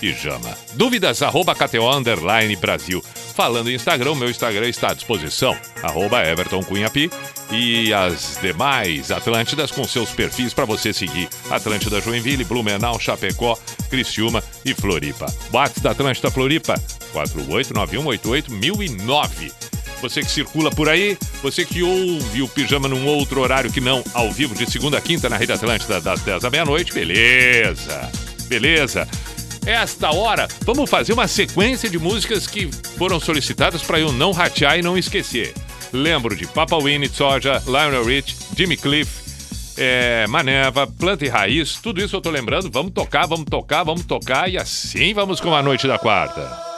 pijama. Dúvidas, arroba KTO Underline Brasil. Falando em Instagram, meu Instagram está à disposição, arroba Everton Cunhapi e as demais Atlântidas com seus perfis para você seguir. Atlântida Joinville, Blumenau, Chapecó, Criciúma e Floripa. WhatsApp da Atlântida Floripa, 489188009. Você que circula por aí, você que ouve o Pijama num outro horário que não ao vivo, de segunda a quinta na Rede Atlântida, das 10 da meia-noite, beleza, beleza esta hora, vamos fazer uma sequência de músicas que foram solicitadas para eu não ratear e não esquecer. Lembro de Papa Winnie, Soja, Lionel Rich, Jimmy Cliff, é, Maneva, Planta e Raiz, tudo isso eu tô lembrando. Vamos tocar, vamos tocar, vamos tocar e assim vamos com a noite da quarta.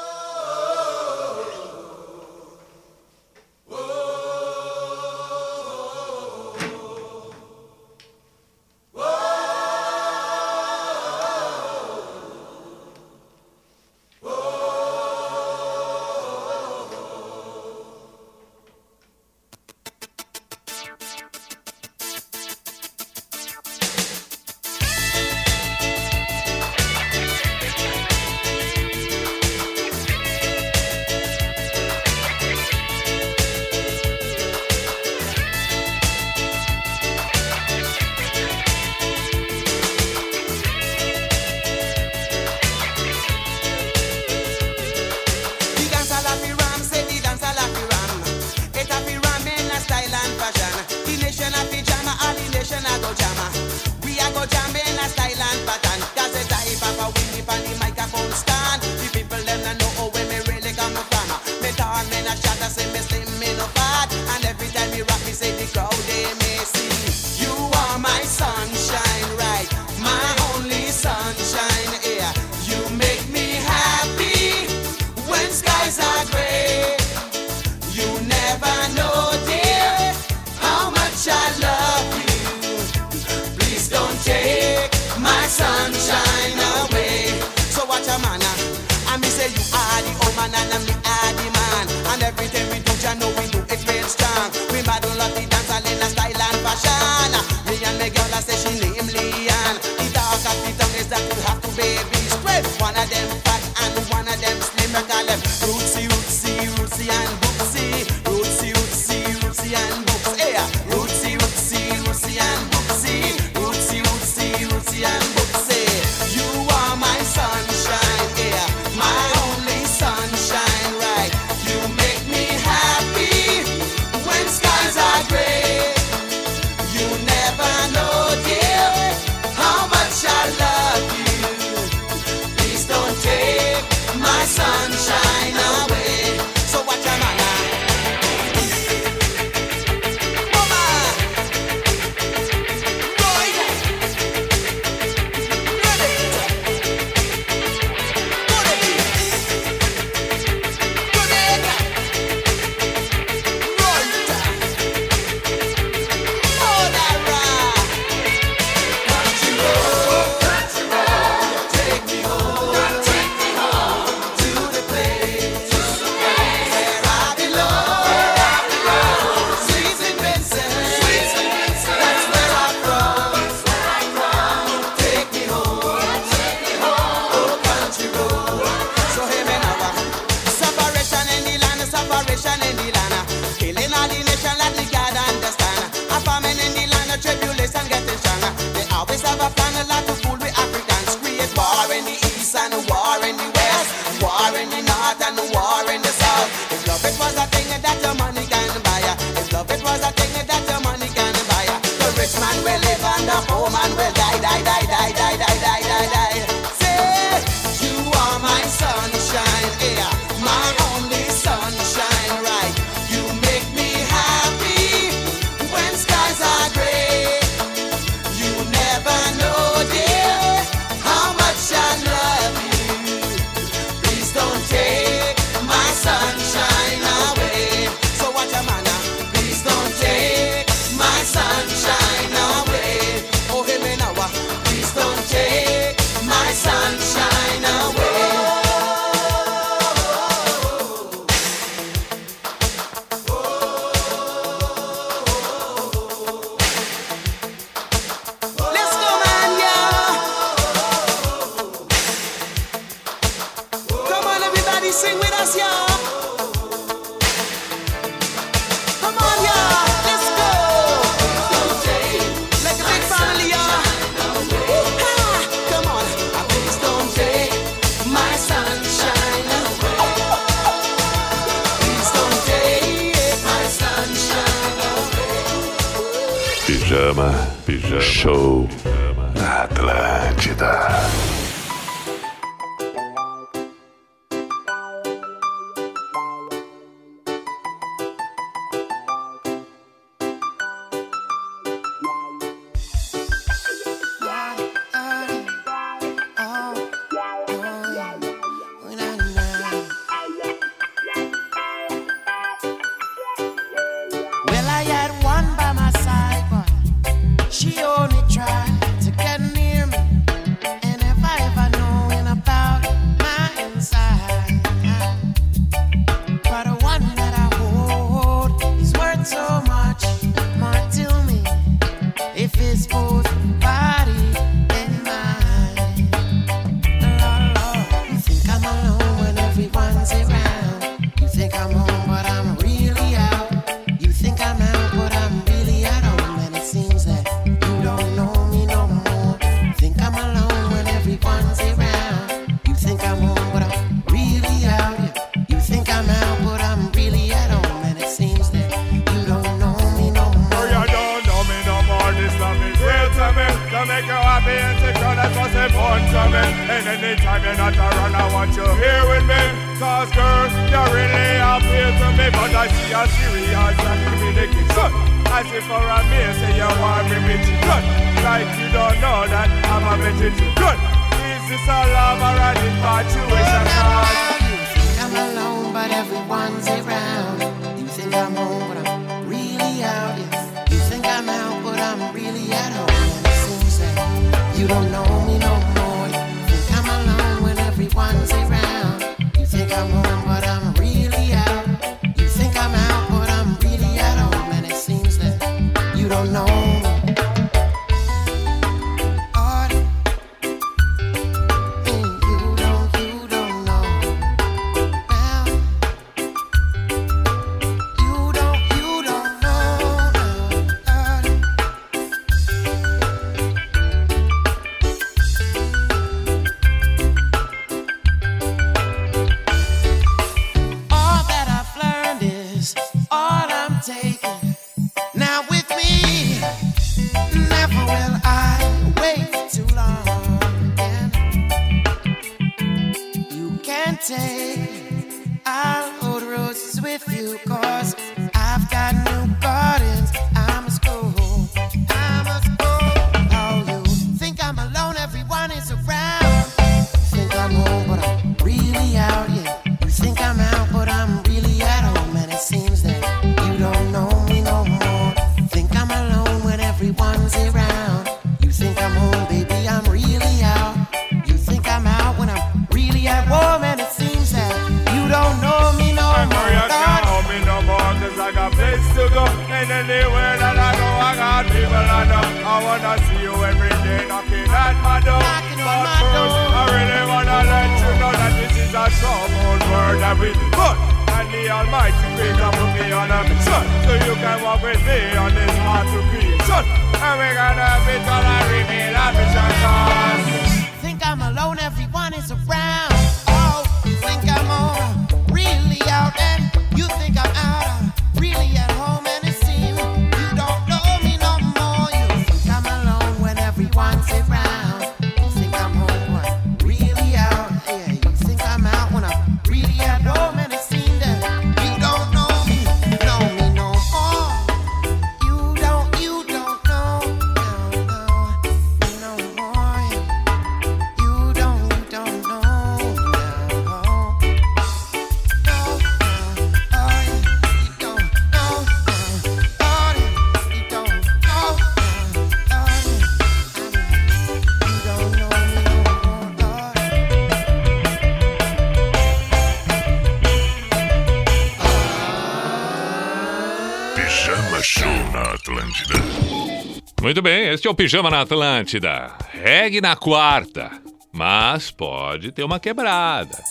Muito bem, este é o Pijama na Atlântida. Regue na quarta, mas pode ter uma quebrada.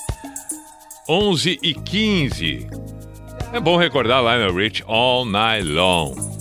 11 e 15. É bom recordar lá no Rich All Night Long.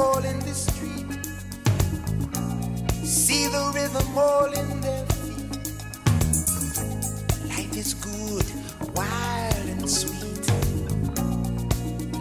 All in the street, see the rhythm all rolling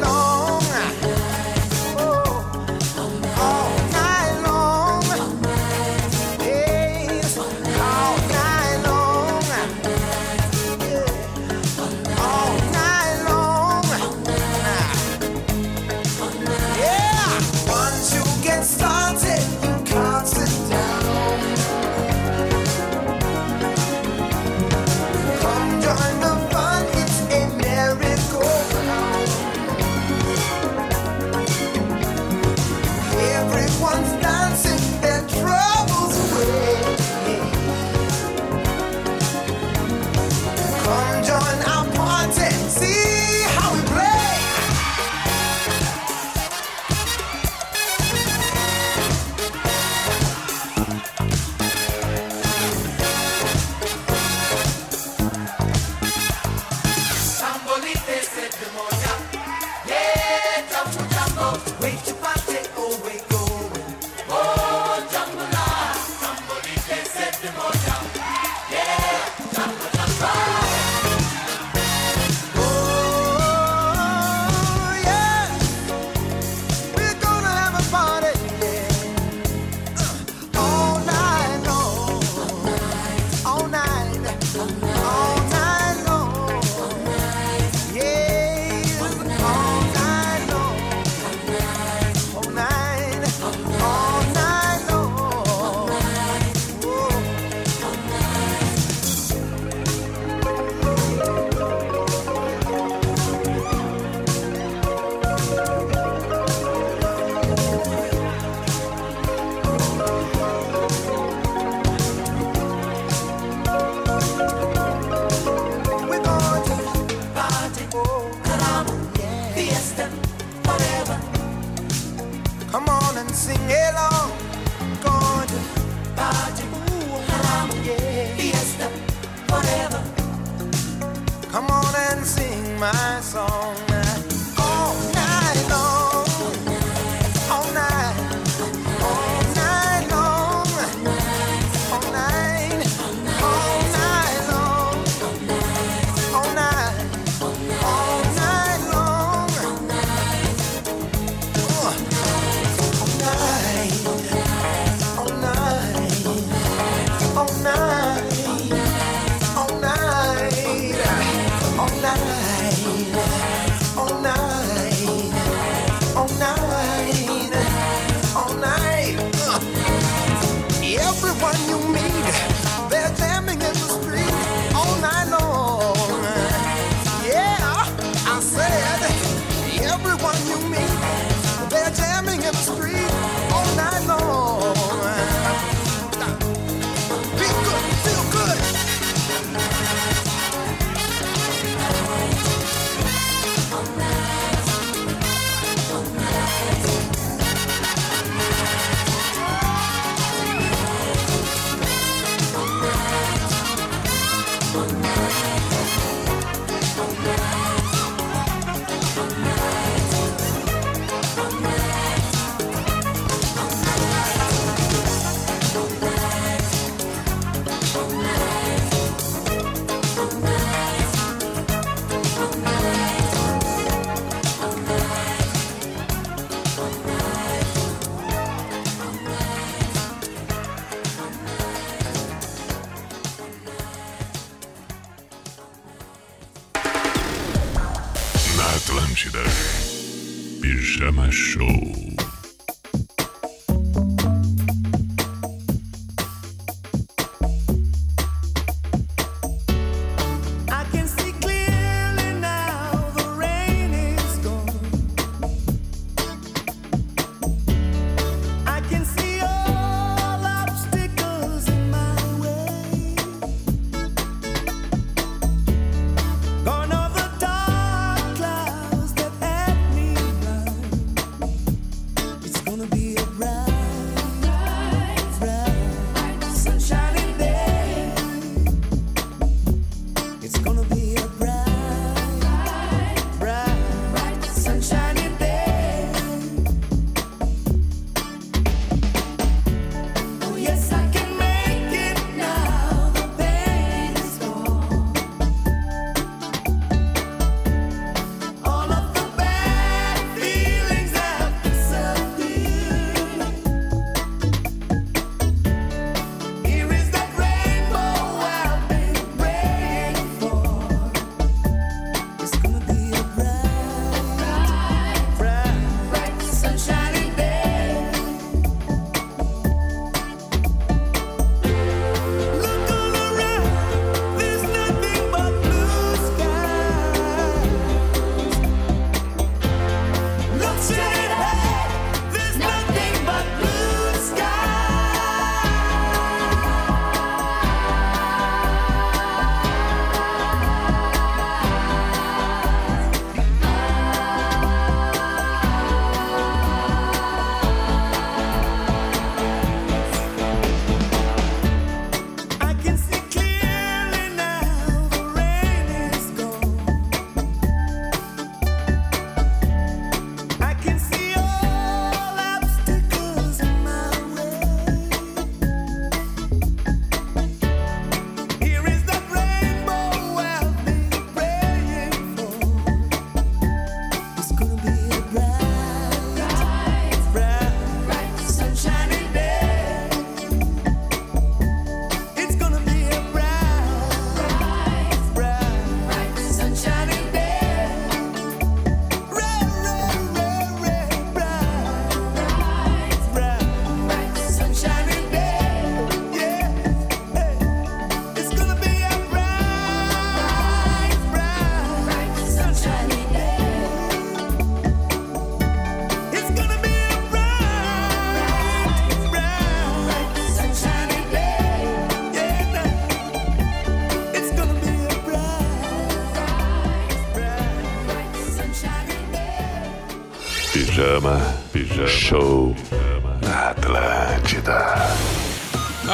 long.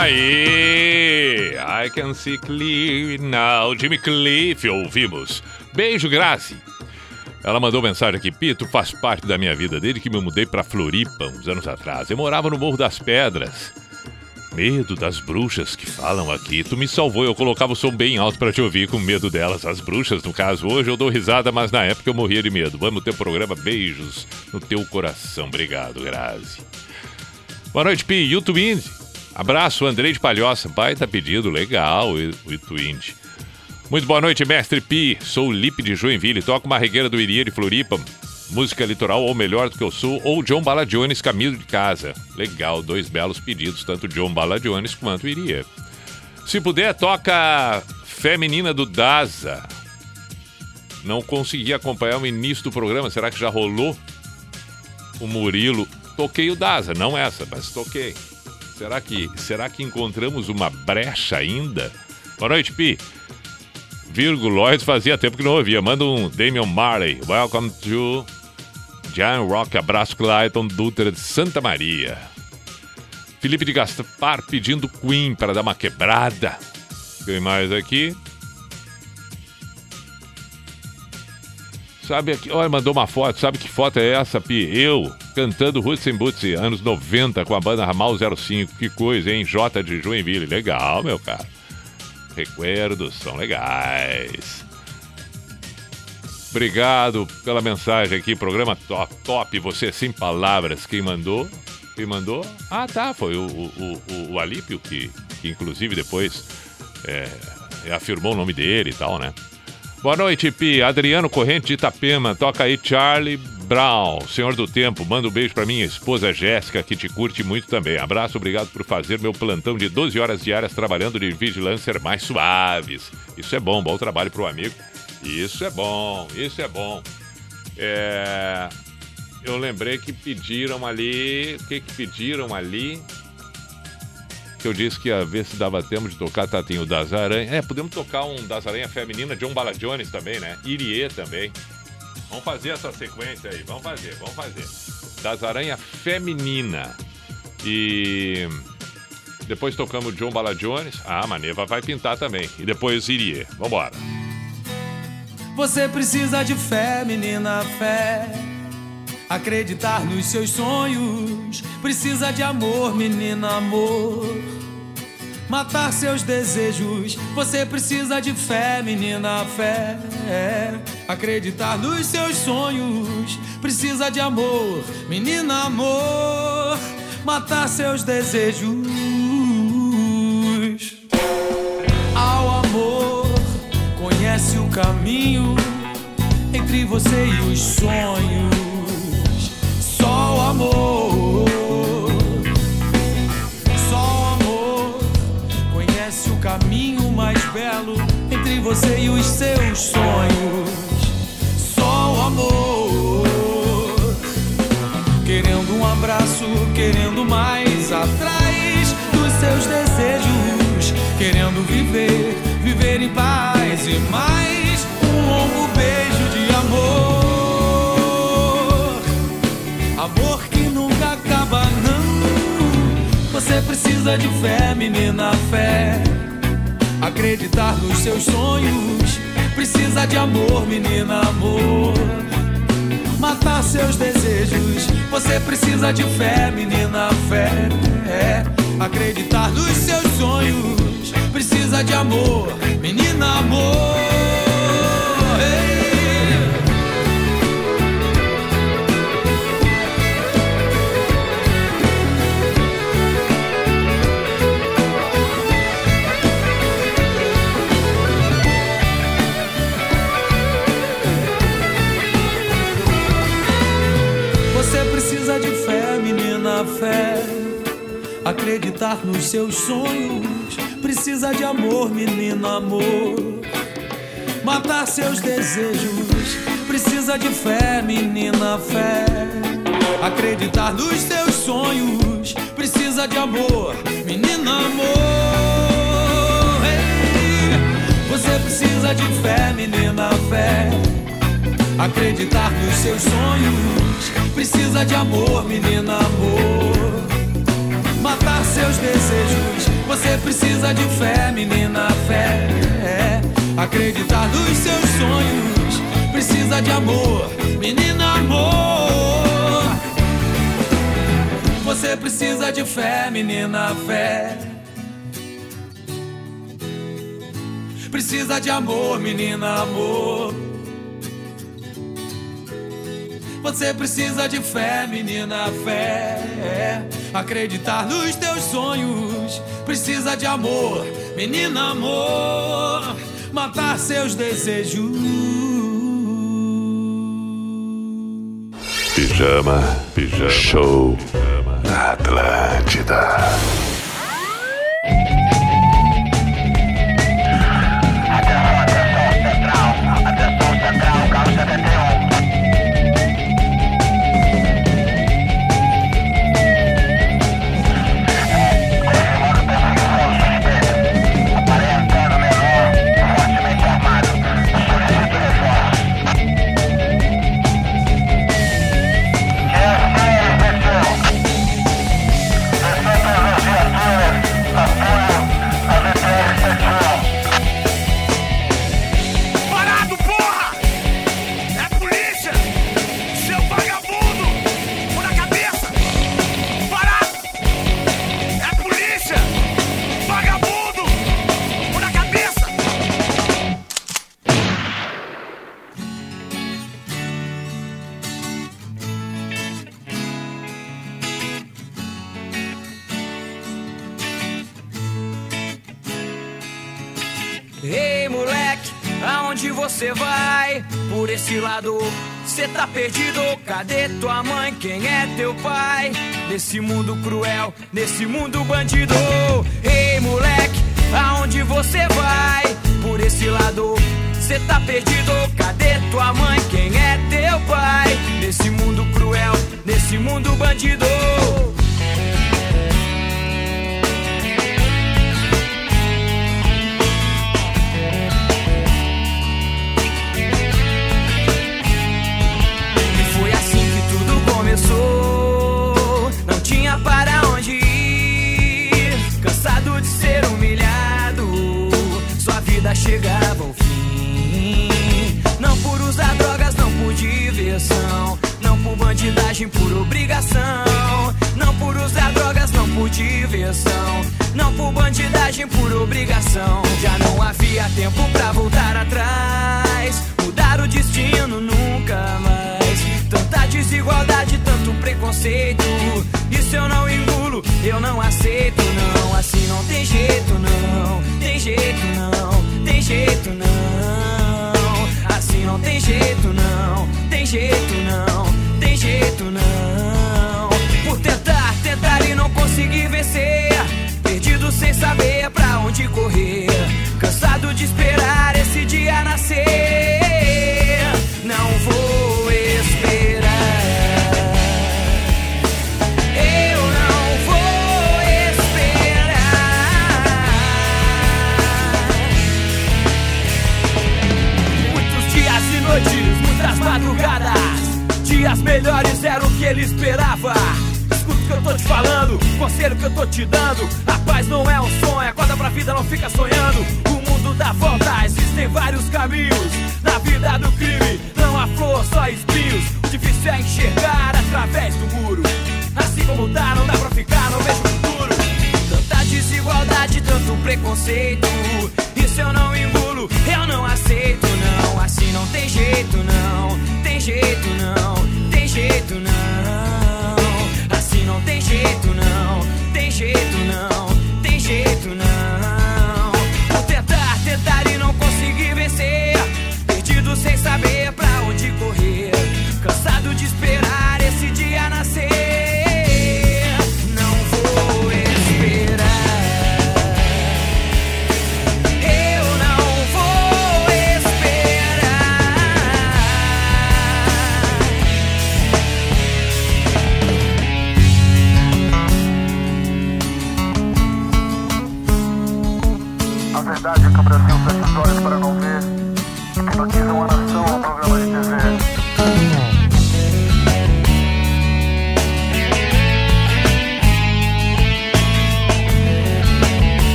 Aí, I can see clear now. Jimmy Cliff, ouvimos. Beijo, Grazi. Ela mandou mensagem aqui, Pito, faz parte da minha vida desde que me mudei pra Floripa uns anos atrás. Eu morava no Morro das Pedras. Medo das bruxas que falam aqui. Tu me salvou, eu colocava o som bem alto pra te ouvir com medo delas. As bruxas, no caso. Hoje eu dou risada, mas na época eu morria de medo. Vamos ter programa. Beijos no teu coração. Obrigado, Grazi. Boa noite, Pi. YouTube. Abraço, Andrei de Palhoça. Baita pedido, legal, o Indie. Muito boa noite, mestre Pi. Sou o Lipe de Joinville. Toco uma regueira do Iria de Floripa. Música litoral, ou melhor do que eu sou, ou John Baladiones, Caminho de Casa. Legal, dois belos pedidos, tanto John Baladiones quanto Iria. Se puder, toca Feminina do Daza. Não consegui acompanhar o início do programa. Será que já rolou? O Murilo. Toquei o Daza, não essa, mas toquei. Será que, será que encontramos uma brecha ainda? Boa noite, Pi. Virguloides fazia tempo que não ouvia. Manda um Damian Marley. Welcome to Giant Rock. Abraço, Clayton Dutra de Santa Maria. Felipe de Gaspar pedindo Queen para dar uma quebrada. Tem mais aqui. Sabe aqui, olha, mandou uma foto. Sabe que foto é essa, Pi? Eu cantando Roots and Boots, anos 90, com a banda Ramal 05. Que coisa, hein? J de Joinville. Legal, meu cara. Recuerdos são legais. Obrigado pela mensagem aqui. Programa top, top. Você sem palavras. Quem mandou? Quem mandou? Ah, tá. Foi o, o, o, o Alípio que, que, inclusive, depois é, afirmou o nome dele e tal, né? Boa noite, Pi. Adriano Corrente de Itapema. Toca aí Charlie Brown, Senhor do Tempo. Manda um beijo pra minha esposa Jéssica, que te curte muito também. Abraço, obrigado por fazer meu plantão de 12 horas diárias trabalhando de vigilância mais suaves. Isso é bom, bom trabalho pro amigo. Isso é bom, isso é bom. É... Eu lembrei que pediram ali. O que que pediram ali? Que eu disse que ia ver se dava tempo de tocar Tatinho das Aranhas. É, podemos tocar um das Aranhas feminina, John Baladiones também, né? Irie também. Vamos fazer essa sequência aí, vamos fazer, vamos fazer. Das Aranha Feminina. E depois tocamos John Baladiones. Ah, Maneva vai pintar também. E depois Irie. Vambora. Você precisa de fé, menina, fé. Acreditar nos seus sonhos. Precisa de amor, menina, amor. Matar seus desejos. Você precisa de fé, menina, fé. Acreditar nos seus sonhos. Precisa de amor, menina, amor. Matar seus desejos. Ao amor, conhece o caminho entre você e os sonhos. Só o amor, caminho mais belo entre você e os seus sonhos. Só o amor, querendo um abraço, querendo mais atrás dos seus desejos, querendo viver, viver em paz e mais um longo beijo de amor. Amor que nunca acaba, não. Você precisa de fé, menina, fé. Acreditar nos seus sonhos. Precisa de amor, menina, amor. Matar seus desejos. Você precisa de fé, menina, fé. Acreditar nos seus sonhos. Precisa de amor, menina, amor. Ei. Acreditar nos seus sonhos. Precisa de amor, menina, amor. Matar seus desejos. Precisa de fé, menina, fé. Acreditar nos seus sonhos. Precisa de amor, menina, amor. Ei, Você precisa de fé, menina, fé. Acreditar nos seus sonhos. precisa de amor, menina, amor. Matar seus desejos, você precisa de fé, menina, fé. É. Acreditar nos seus sonhos, precisa de amor, menina, amor. Você precisa de fé, menina, fé. Precisa de amor, menina, amor. Você precisa de fé, menina, fé. Acreditar nos teus sonhos. Precisa de amor, menina, amor. Matar seus desejos. Pijama, pijama, show na Atlântida. Esse lado, cê tá perdido? Cadê tua mãe? Quem é teu pai? Nesse mundo cruel, nesse mundo bandido. Ei, moleque, aonde você vai? Por esse lado, cê tá perdido? Cadê tua mãe? Quem é teu pai? Nesse mundo cruel, nesse mundo bandido. Começou. Não tinha para onde ir. Cansado de ser humilhado, sua vida chegava ao fim. Não por usar drogas, não por diversão. Não por bandidagem, por obrigação. Não por usar drogas, não por diversão. Não por bandidagem, por obrigação. Já não havia tempo pra voltar atrás. Mudar o destino nunca mais. Tanta desigualdade, tanto preconceito. Isso eu não engulo, eu não aceito, não. Assim não tem jeito, não. Tem jeito, não. Tem jeito, não. Assim não tem jeito, não. Tem jeito, não. Tem jeito, não. Por tentar, tentar e não conseguir vencer. Perdido sem saber pra onde correr. Cansado de esperar esse dia nascer. Não vou Dias melhores era o que ele esperava. Escuta o que eu tô te falando, conselho que eu tô te dando. A paz não é um sonho, acorda pra vida, não fica sonhando. O mundo dá volta, existem vários caminhos.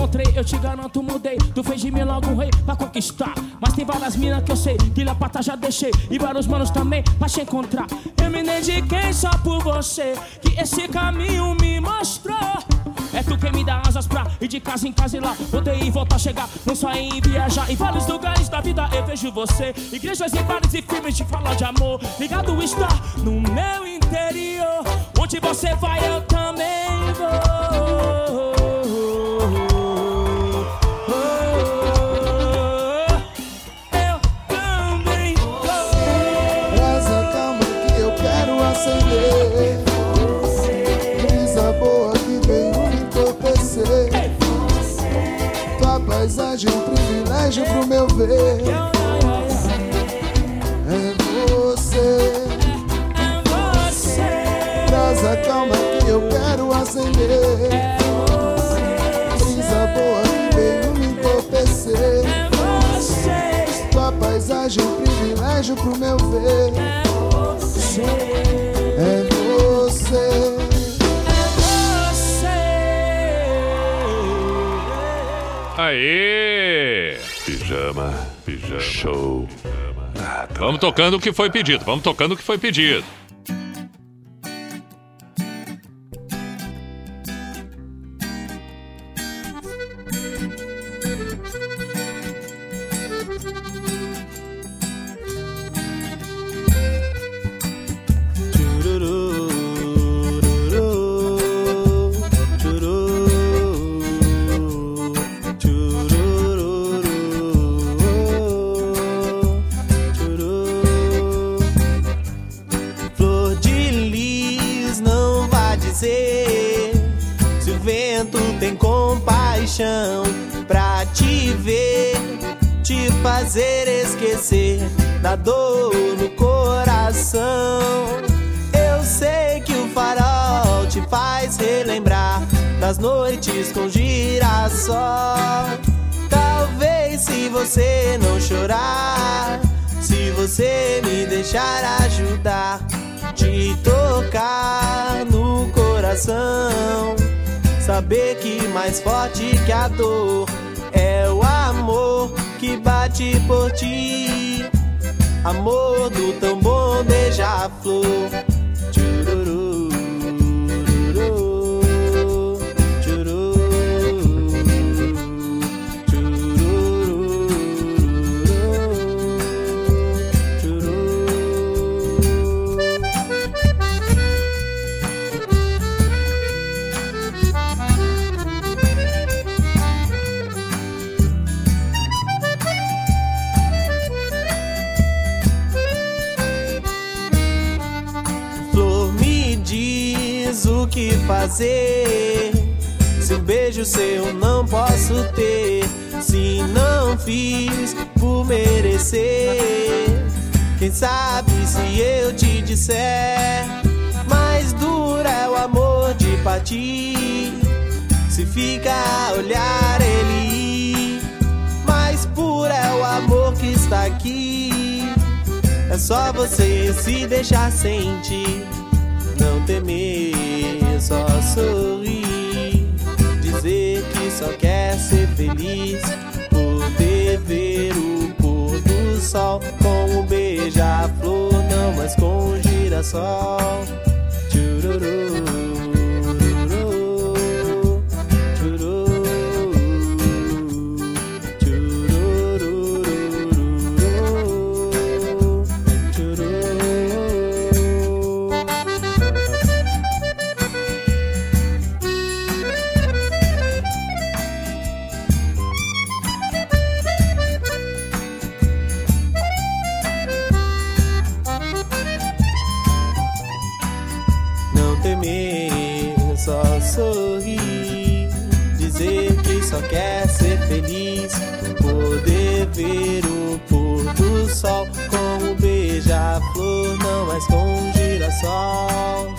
Encontrei, eu te garanto, mudei. Tu fez de mim logo um rei pra conquistar. Mas tem várias minas que eu sei, que pata já deixei. E vários manos também pra te encontrar. Eu me dediquei só por você, que esse caminho me mostrou. É tu quem me dá asas pra ir de casa em casa e lá. Poder ir e voltar a chegar, não só em viajar. Em vários lugares da vida eu vejo você. Igrejas e bares e filmes de falar de amor. Ligado está no meu interior. Onde você vai, eu também vou. Privilégio pro meu ver. É você. Brasa calma que eu quero acender. Brisa boa que veio me entorpecer. Tua paisagem, privilégio pro meu ver. É você. Aê! Pijama, pijama, show. Vamos tocando o que foi pedido, vamos tocando o que foi pedido. Mais forte que a dor é o amor que bate por ti, amor do tão bom beija-flor. Fiz por merecer. Quem sabe se eu te disser, mais duro é o amor de partir. Se fica a olhar ele mais puro é o amor que está aqui. É só você se deixar sentir, não temer, só sorrir. Dizer que só quer ser feliz, sol com um beija-flor, não mais com um girassol. Tchururu. Um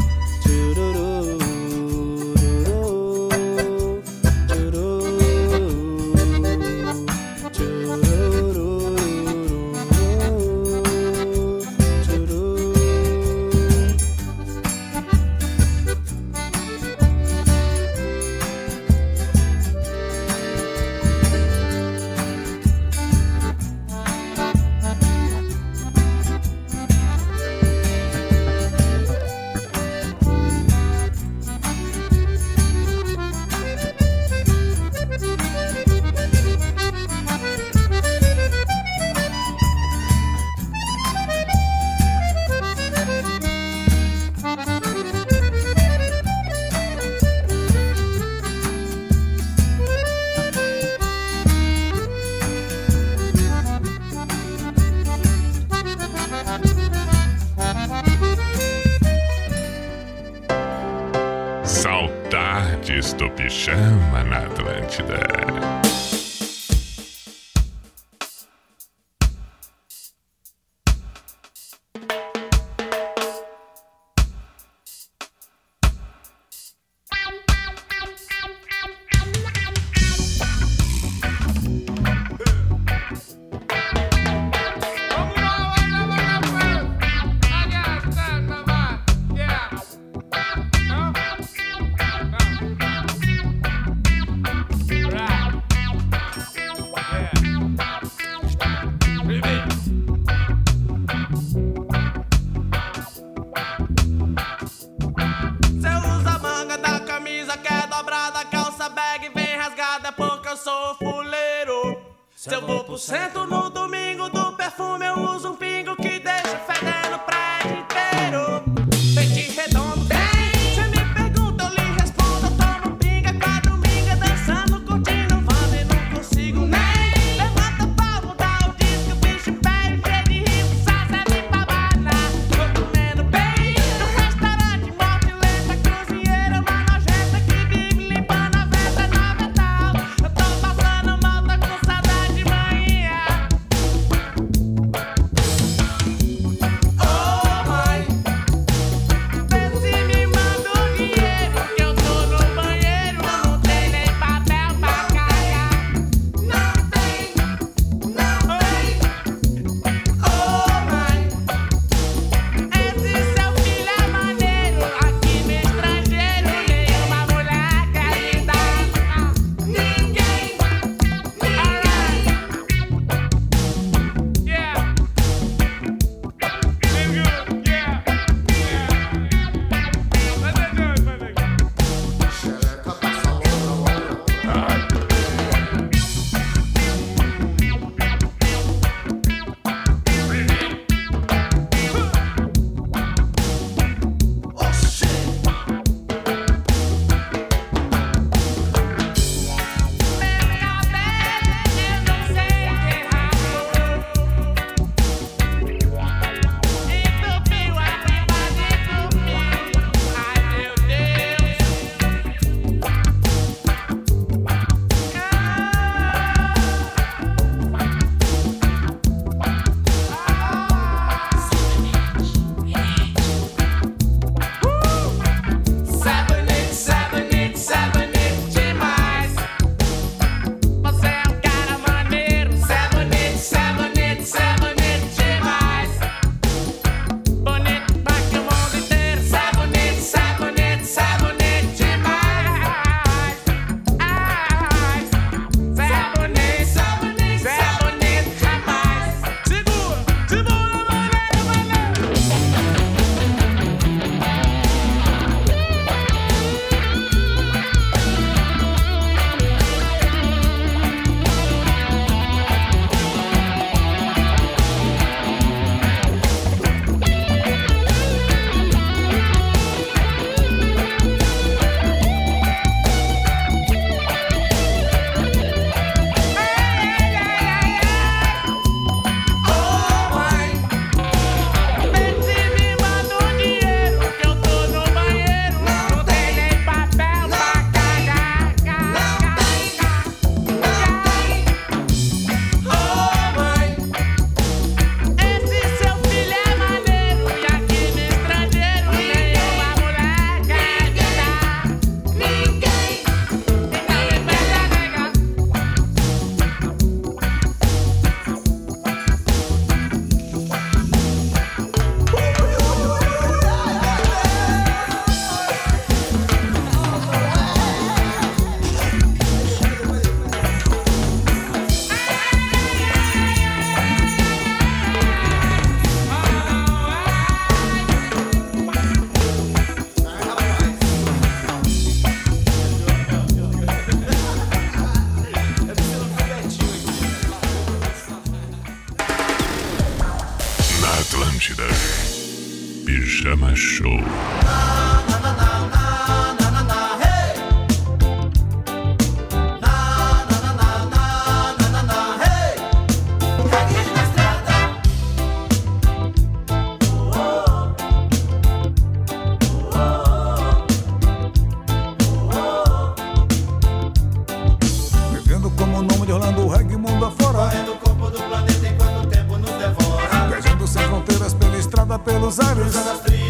pelos ares.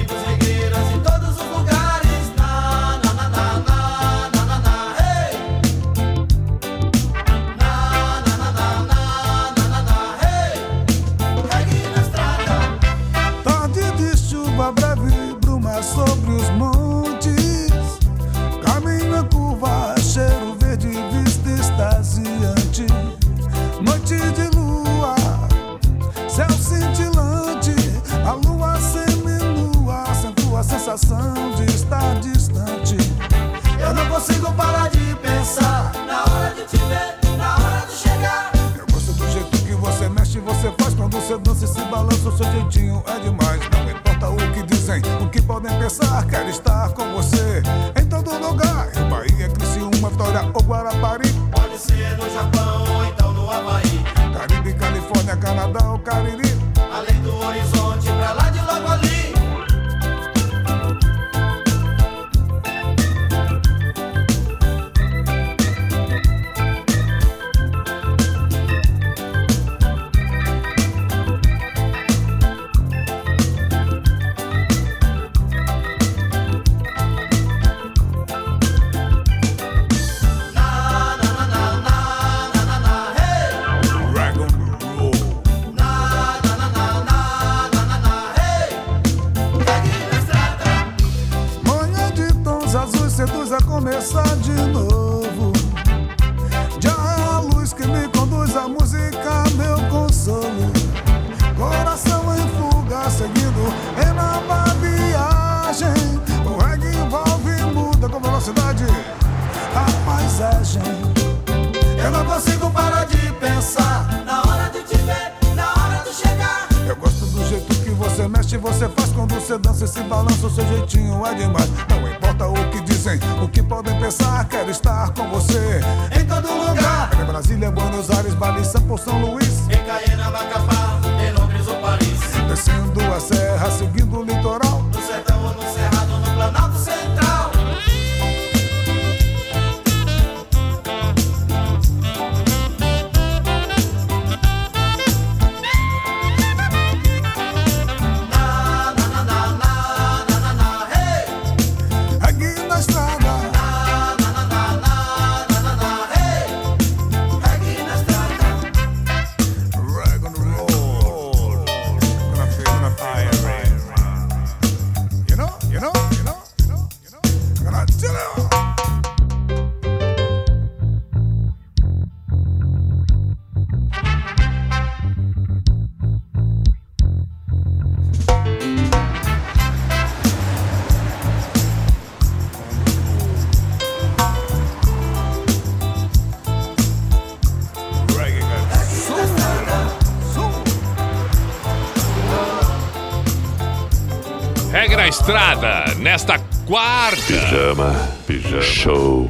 Estrada, nesta quarta. Pijama, pijama, show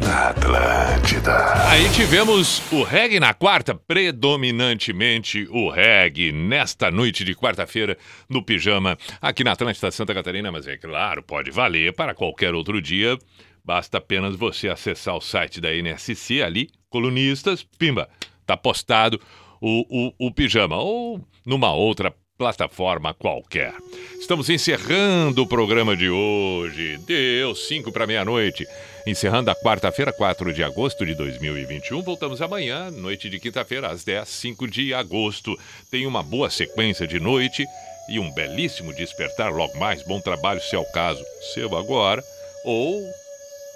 na Atlântida. Aí tivemos o reggae na quarta, predominantemente o reggae, nesta noite de quarta-feira, no pijama, aqui na Atlântida Santa Catarina, mas é claro, pode valer para qualquer outro dia. Basta apenas você acessar o site da NSC ali, colunistas, pimba, tá postado o, o, o pijama, ou numa outra plataforma qualquer. Estamos encerrando o programa de hoje. Deu 5 para meia-noite. Encerrando a quarta-feira, 4 de agosto de 2021. Voltamos amanhã, noite de quinta-feira, às 10, 5 de agosto. Tem uma boa sequência de noite e um belíssimo despertar logo mais. Bom trabalho, se é o caso, seu agora. Ou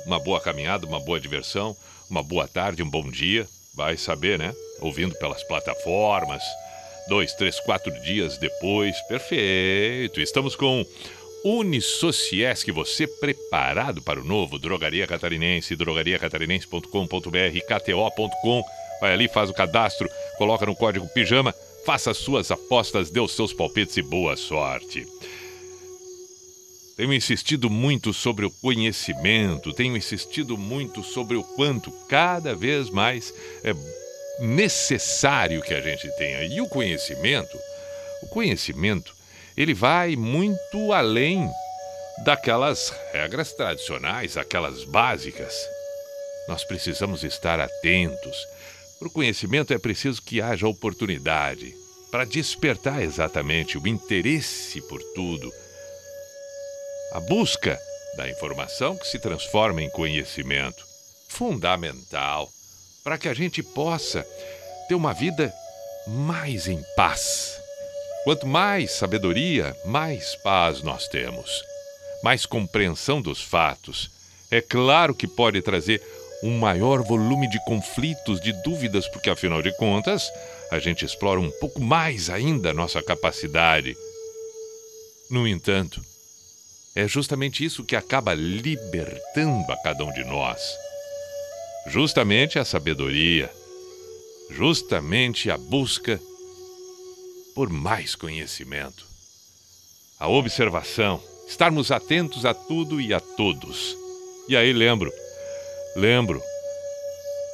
uma boa caminhada, uma boa diversão, uma boa tarde, um bom dia. Vai saber, né? Ouvindo pelas plataformas dois, três, quatro dias depois. Perfeito. Estamos com Unisociesc, você preparado para o novo? Drogaria Catarinense, drogariacatarinense.com.br, kto.com. Vai ali, faz o cadastro, coloca no código pijama, faça suas apostas, dê os seus palpites e boa sorte. Tenho insistido muito sobre o conhecimento, tenho insistido muito sobre o quanto cada vez mais é necessário que a gente tenha. E o conhecimento, o conhecimento, ele vai muito além daquelas regras tradicionais, aquelas básicas. Nós precisamos estar atentos. Para o conhecimento é preciso que haja oportunidade para despertar exatamente o interesse por tudo. A busca da informação que se transforma em conhecimento. Fundamental para que a gente possa ter uma vida mais em paz. Quanto mais sabedoria, mais paz nós temos. Mais compreensão dos fatos. É claro que pode trazer um maior volume de conflitos, de dúvidas, porque afinal de contas, a gente explora um pouco mais ainda a nossa capacidade. No entanto, é justamente isso que acaba libertando a cada um de nós. Justamente a sabedoria, justamente a busca por mais conhecimento. A observação, estarmos atentos a tudo e a todos. E aí lembro, lembro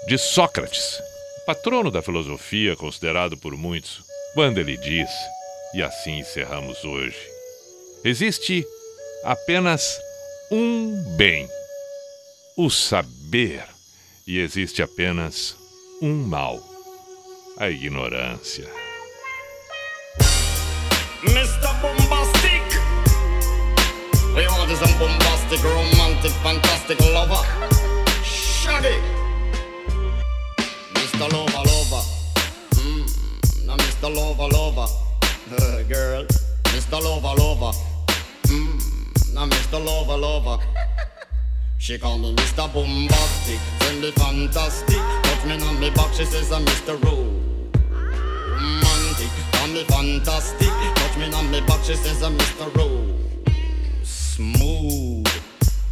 de Sócrates, patrono da filosofia, considerado por muitos, quando ele diz, e assim encerramos hoje: existe apenas um bem, o saber, e existe apenas um mal, a ignorância. Mr. Bombastic. We want is bombastic, romantic, fantastic lover. Shaggy. Mr. Lover, lover. Mm, now Mr. Lover. Uh, girl. Mr. Lover, lover. Mm, now Mr. Lover, lover. She call me Mr. Bombastic, me fantastic. Touch me on me back, she says I'm Mr. Romantic. Call me fantastic, touch me on me back, she says I'm Mr. Ro. Smooth.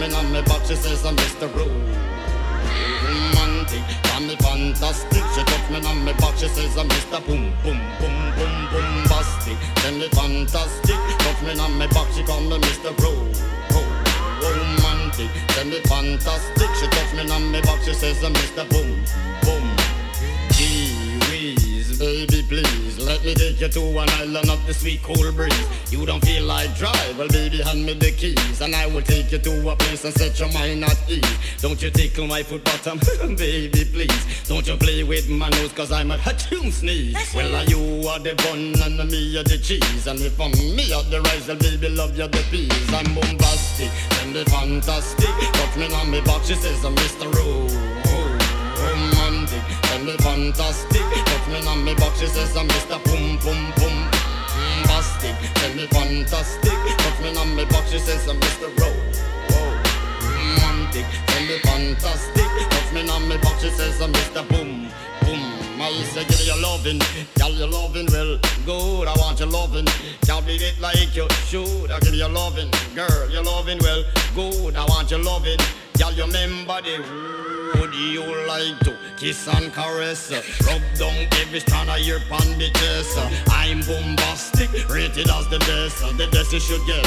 Me on my back, she says I'm Mr. Romantic, call me fantastic. She touch me on my back, she says I'm Mr. Boom, boom, boom, boom, bombastic. Me fantastic, touch me on my back, she call me Mr. Ro, Ro, romantic. Me fantastic, she touch me on my back, she says I'm Mr. Boom, boom. Baby please, let me take you to an island of the sweet cool breeze. You don't feel like drive, well baby hand me the keys, and I will take you to a place and set your mind at ease. Don't you tickle my foot bottom, baby please. Don't you play with my nose, cause I'm a hatchoon sneeze. Well, are you are the bun and me are the cheese, and if I'm me are the rice, well baby love you the peas. I'm bombastic, and the fantastic. Touch me on me back, she says I'm Mr. Ro romantic and me fantastic. Me on me back, she says I'm Mr. Boom Boom Boom. Hmm, Bombastic, tell me fantastic. Touch me on me back, she says I'm Mr. Ro. Romantic, hmm, tell me fantastic. Touch me on me back, she says I'm Mr. Boom Boom. I say give me your loving, girl you loving well good. I want your loving, girl beat it like you should. I give you loving, girl you loving well good. I want your loving, girl you remember the would you like to kiss and caress? Rub down every strand of your pan the chest. I'm bombastic, rated as the best. The best you should get,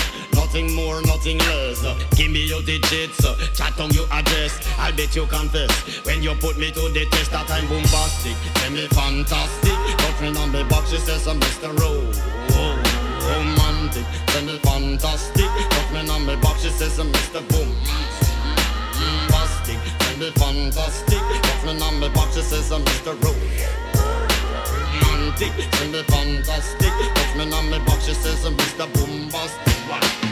nothing more, nothing less. Uh, give me your digits, uh, chat on your address. I'll bet you confess when you put me to the test that I'm bombastic. Tell me fantastic, me on the box, she says I'm Mr. Ro. Oh, romantic, tell me fantastic, me on the box, she says I'm Mr. Boom. Bombastic, tell me fantastic. Me on me back, she says I'm Mr. Ro. Romantic, tell me fantastic. Touch me on me back, she says I'm Mr. Bombastic. Girl,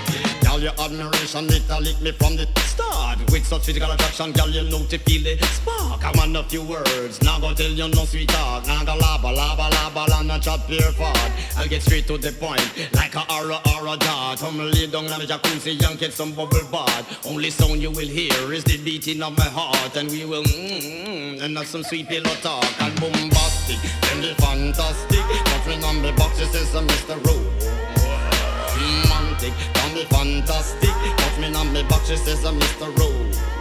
your admiration, it a lick me from the start. With such physical attraction, girl, you know to feel the spark. I want a few words, now go tell you no sweet talk. Now go laba, laba, laba, and not chat pure fart. I'll get straight to the point, like a aura, aura dart. Come lay down on the jacuzzi and get some bubble bath. Only sound you will hear is the beating of my heart, and we will mmm, and have some sweet pillow talk and bombastic, then the fantastic. Nothing on the box, it says uh, Mr. Romantic, can be fantastic. Touch me on the box, it says uh, Mr. Rose.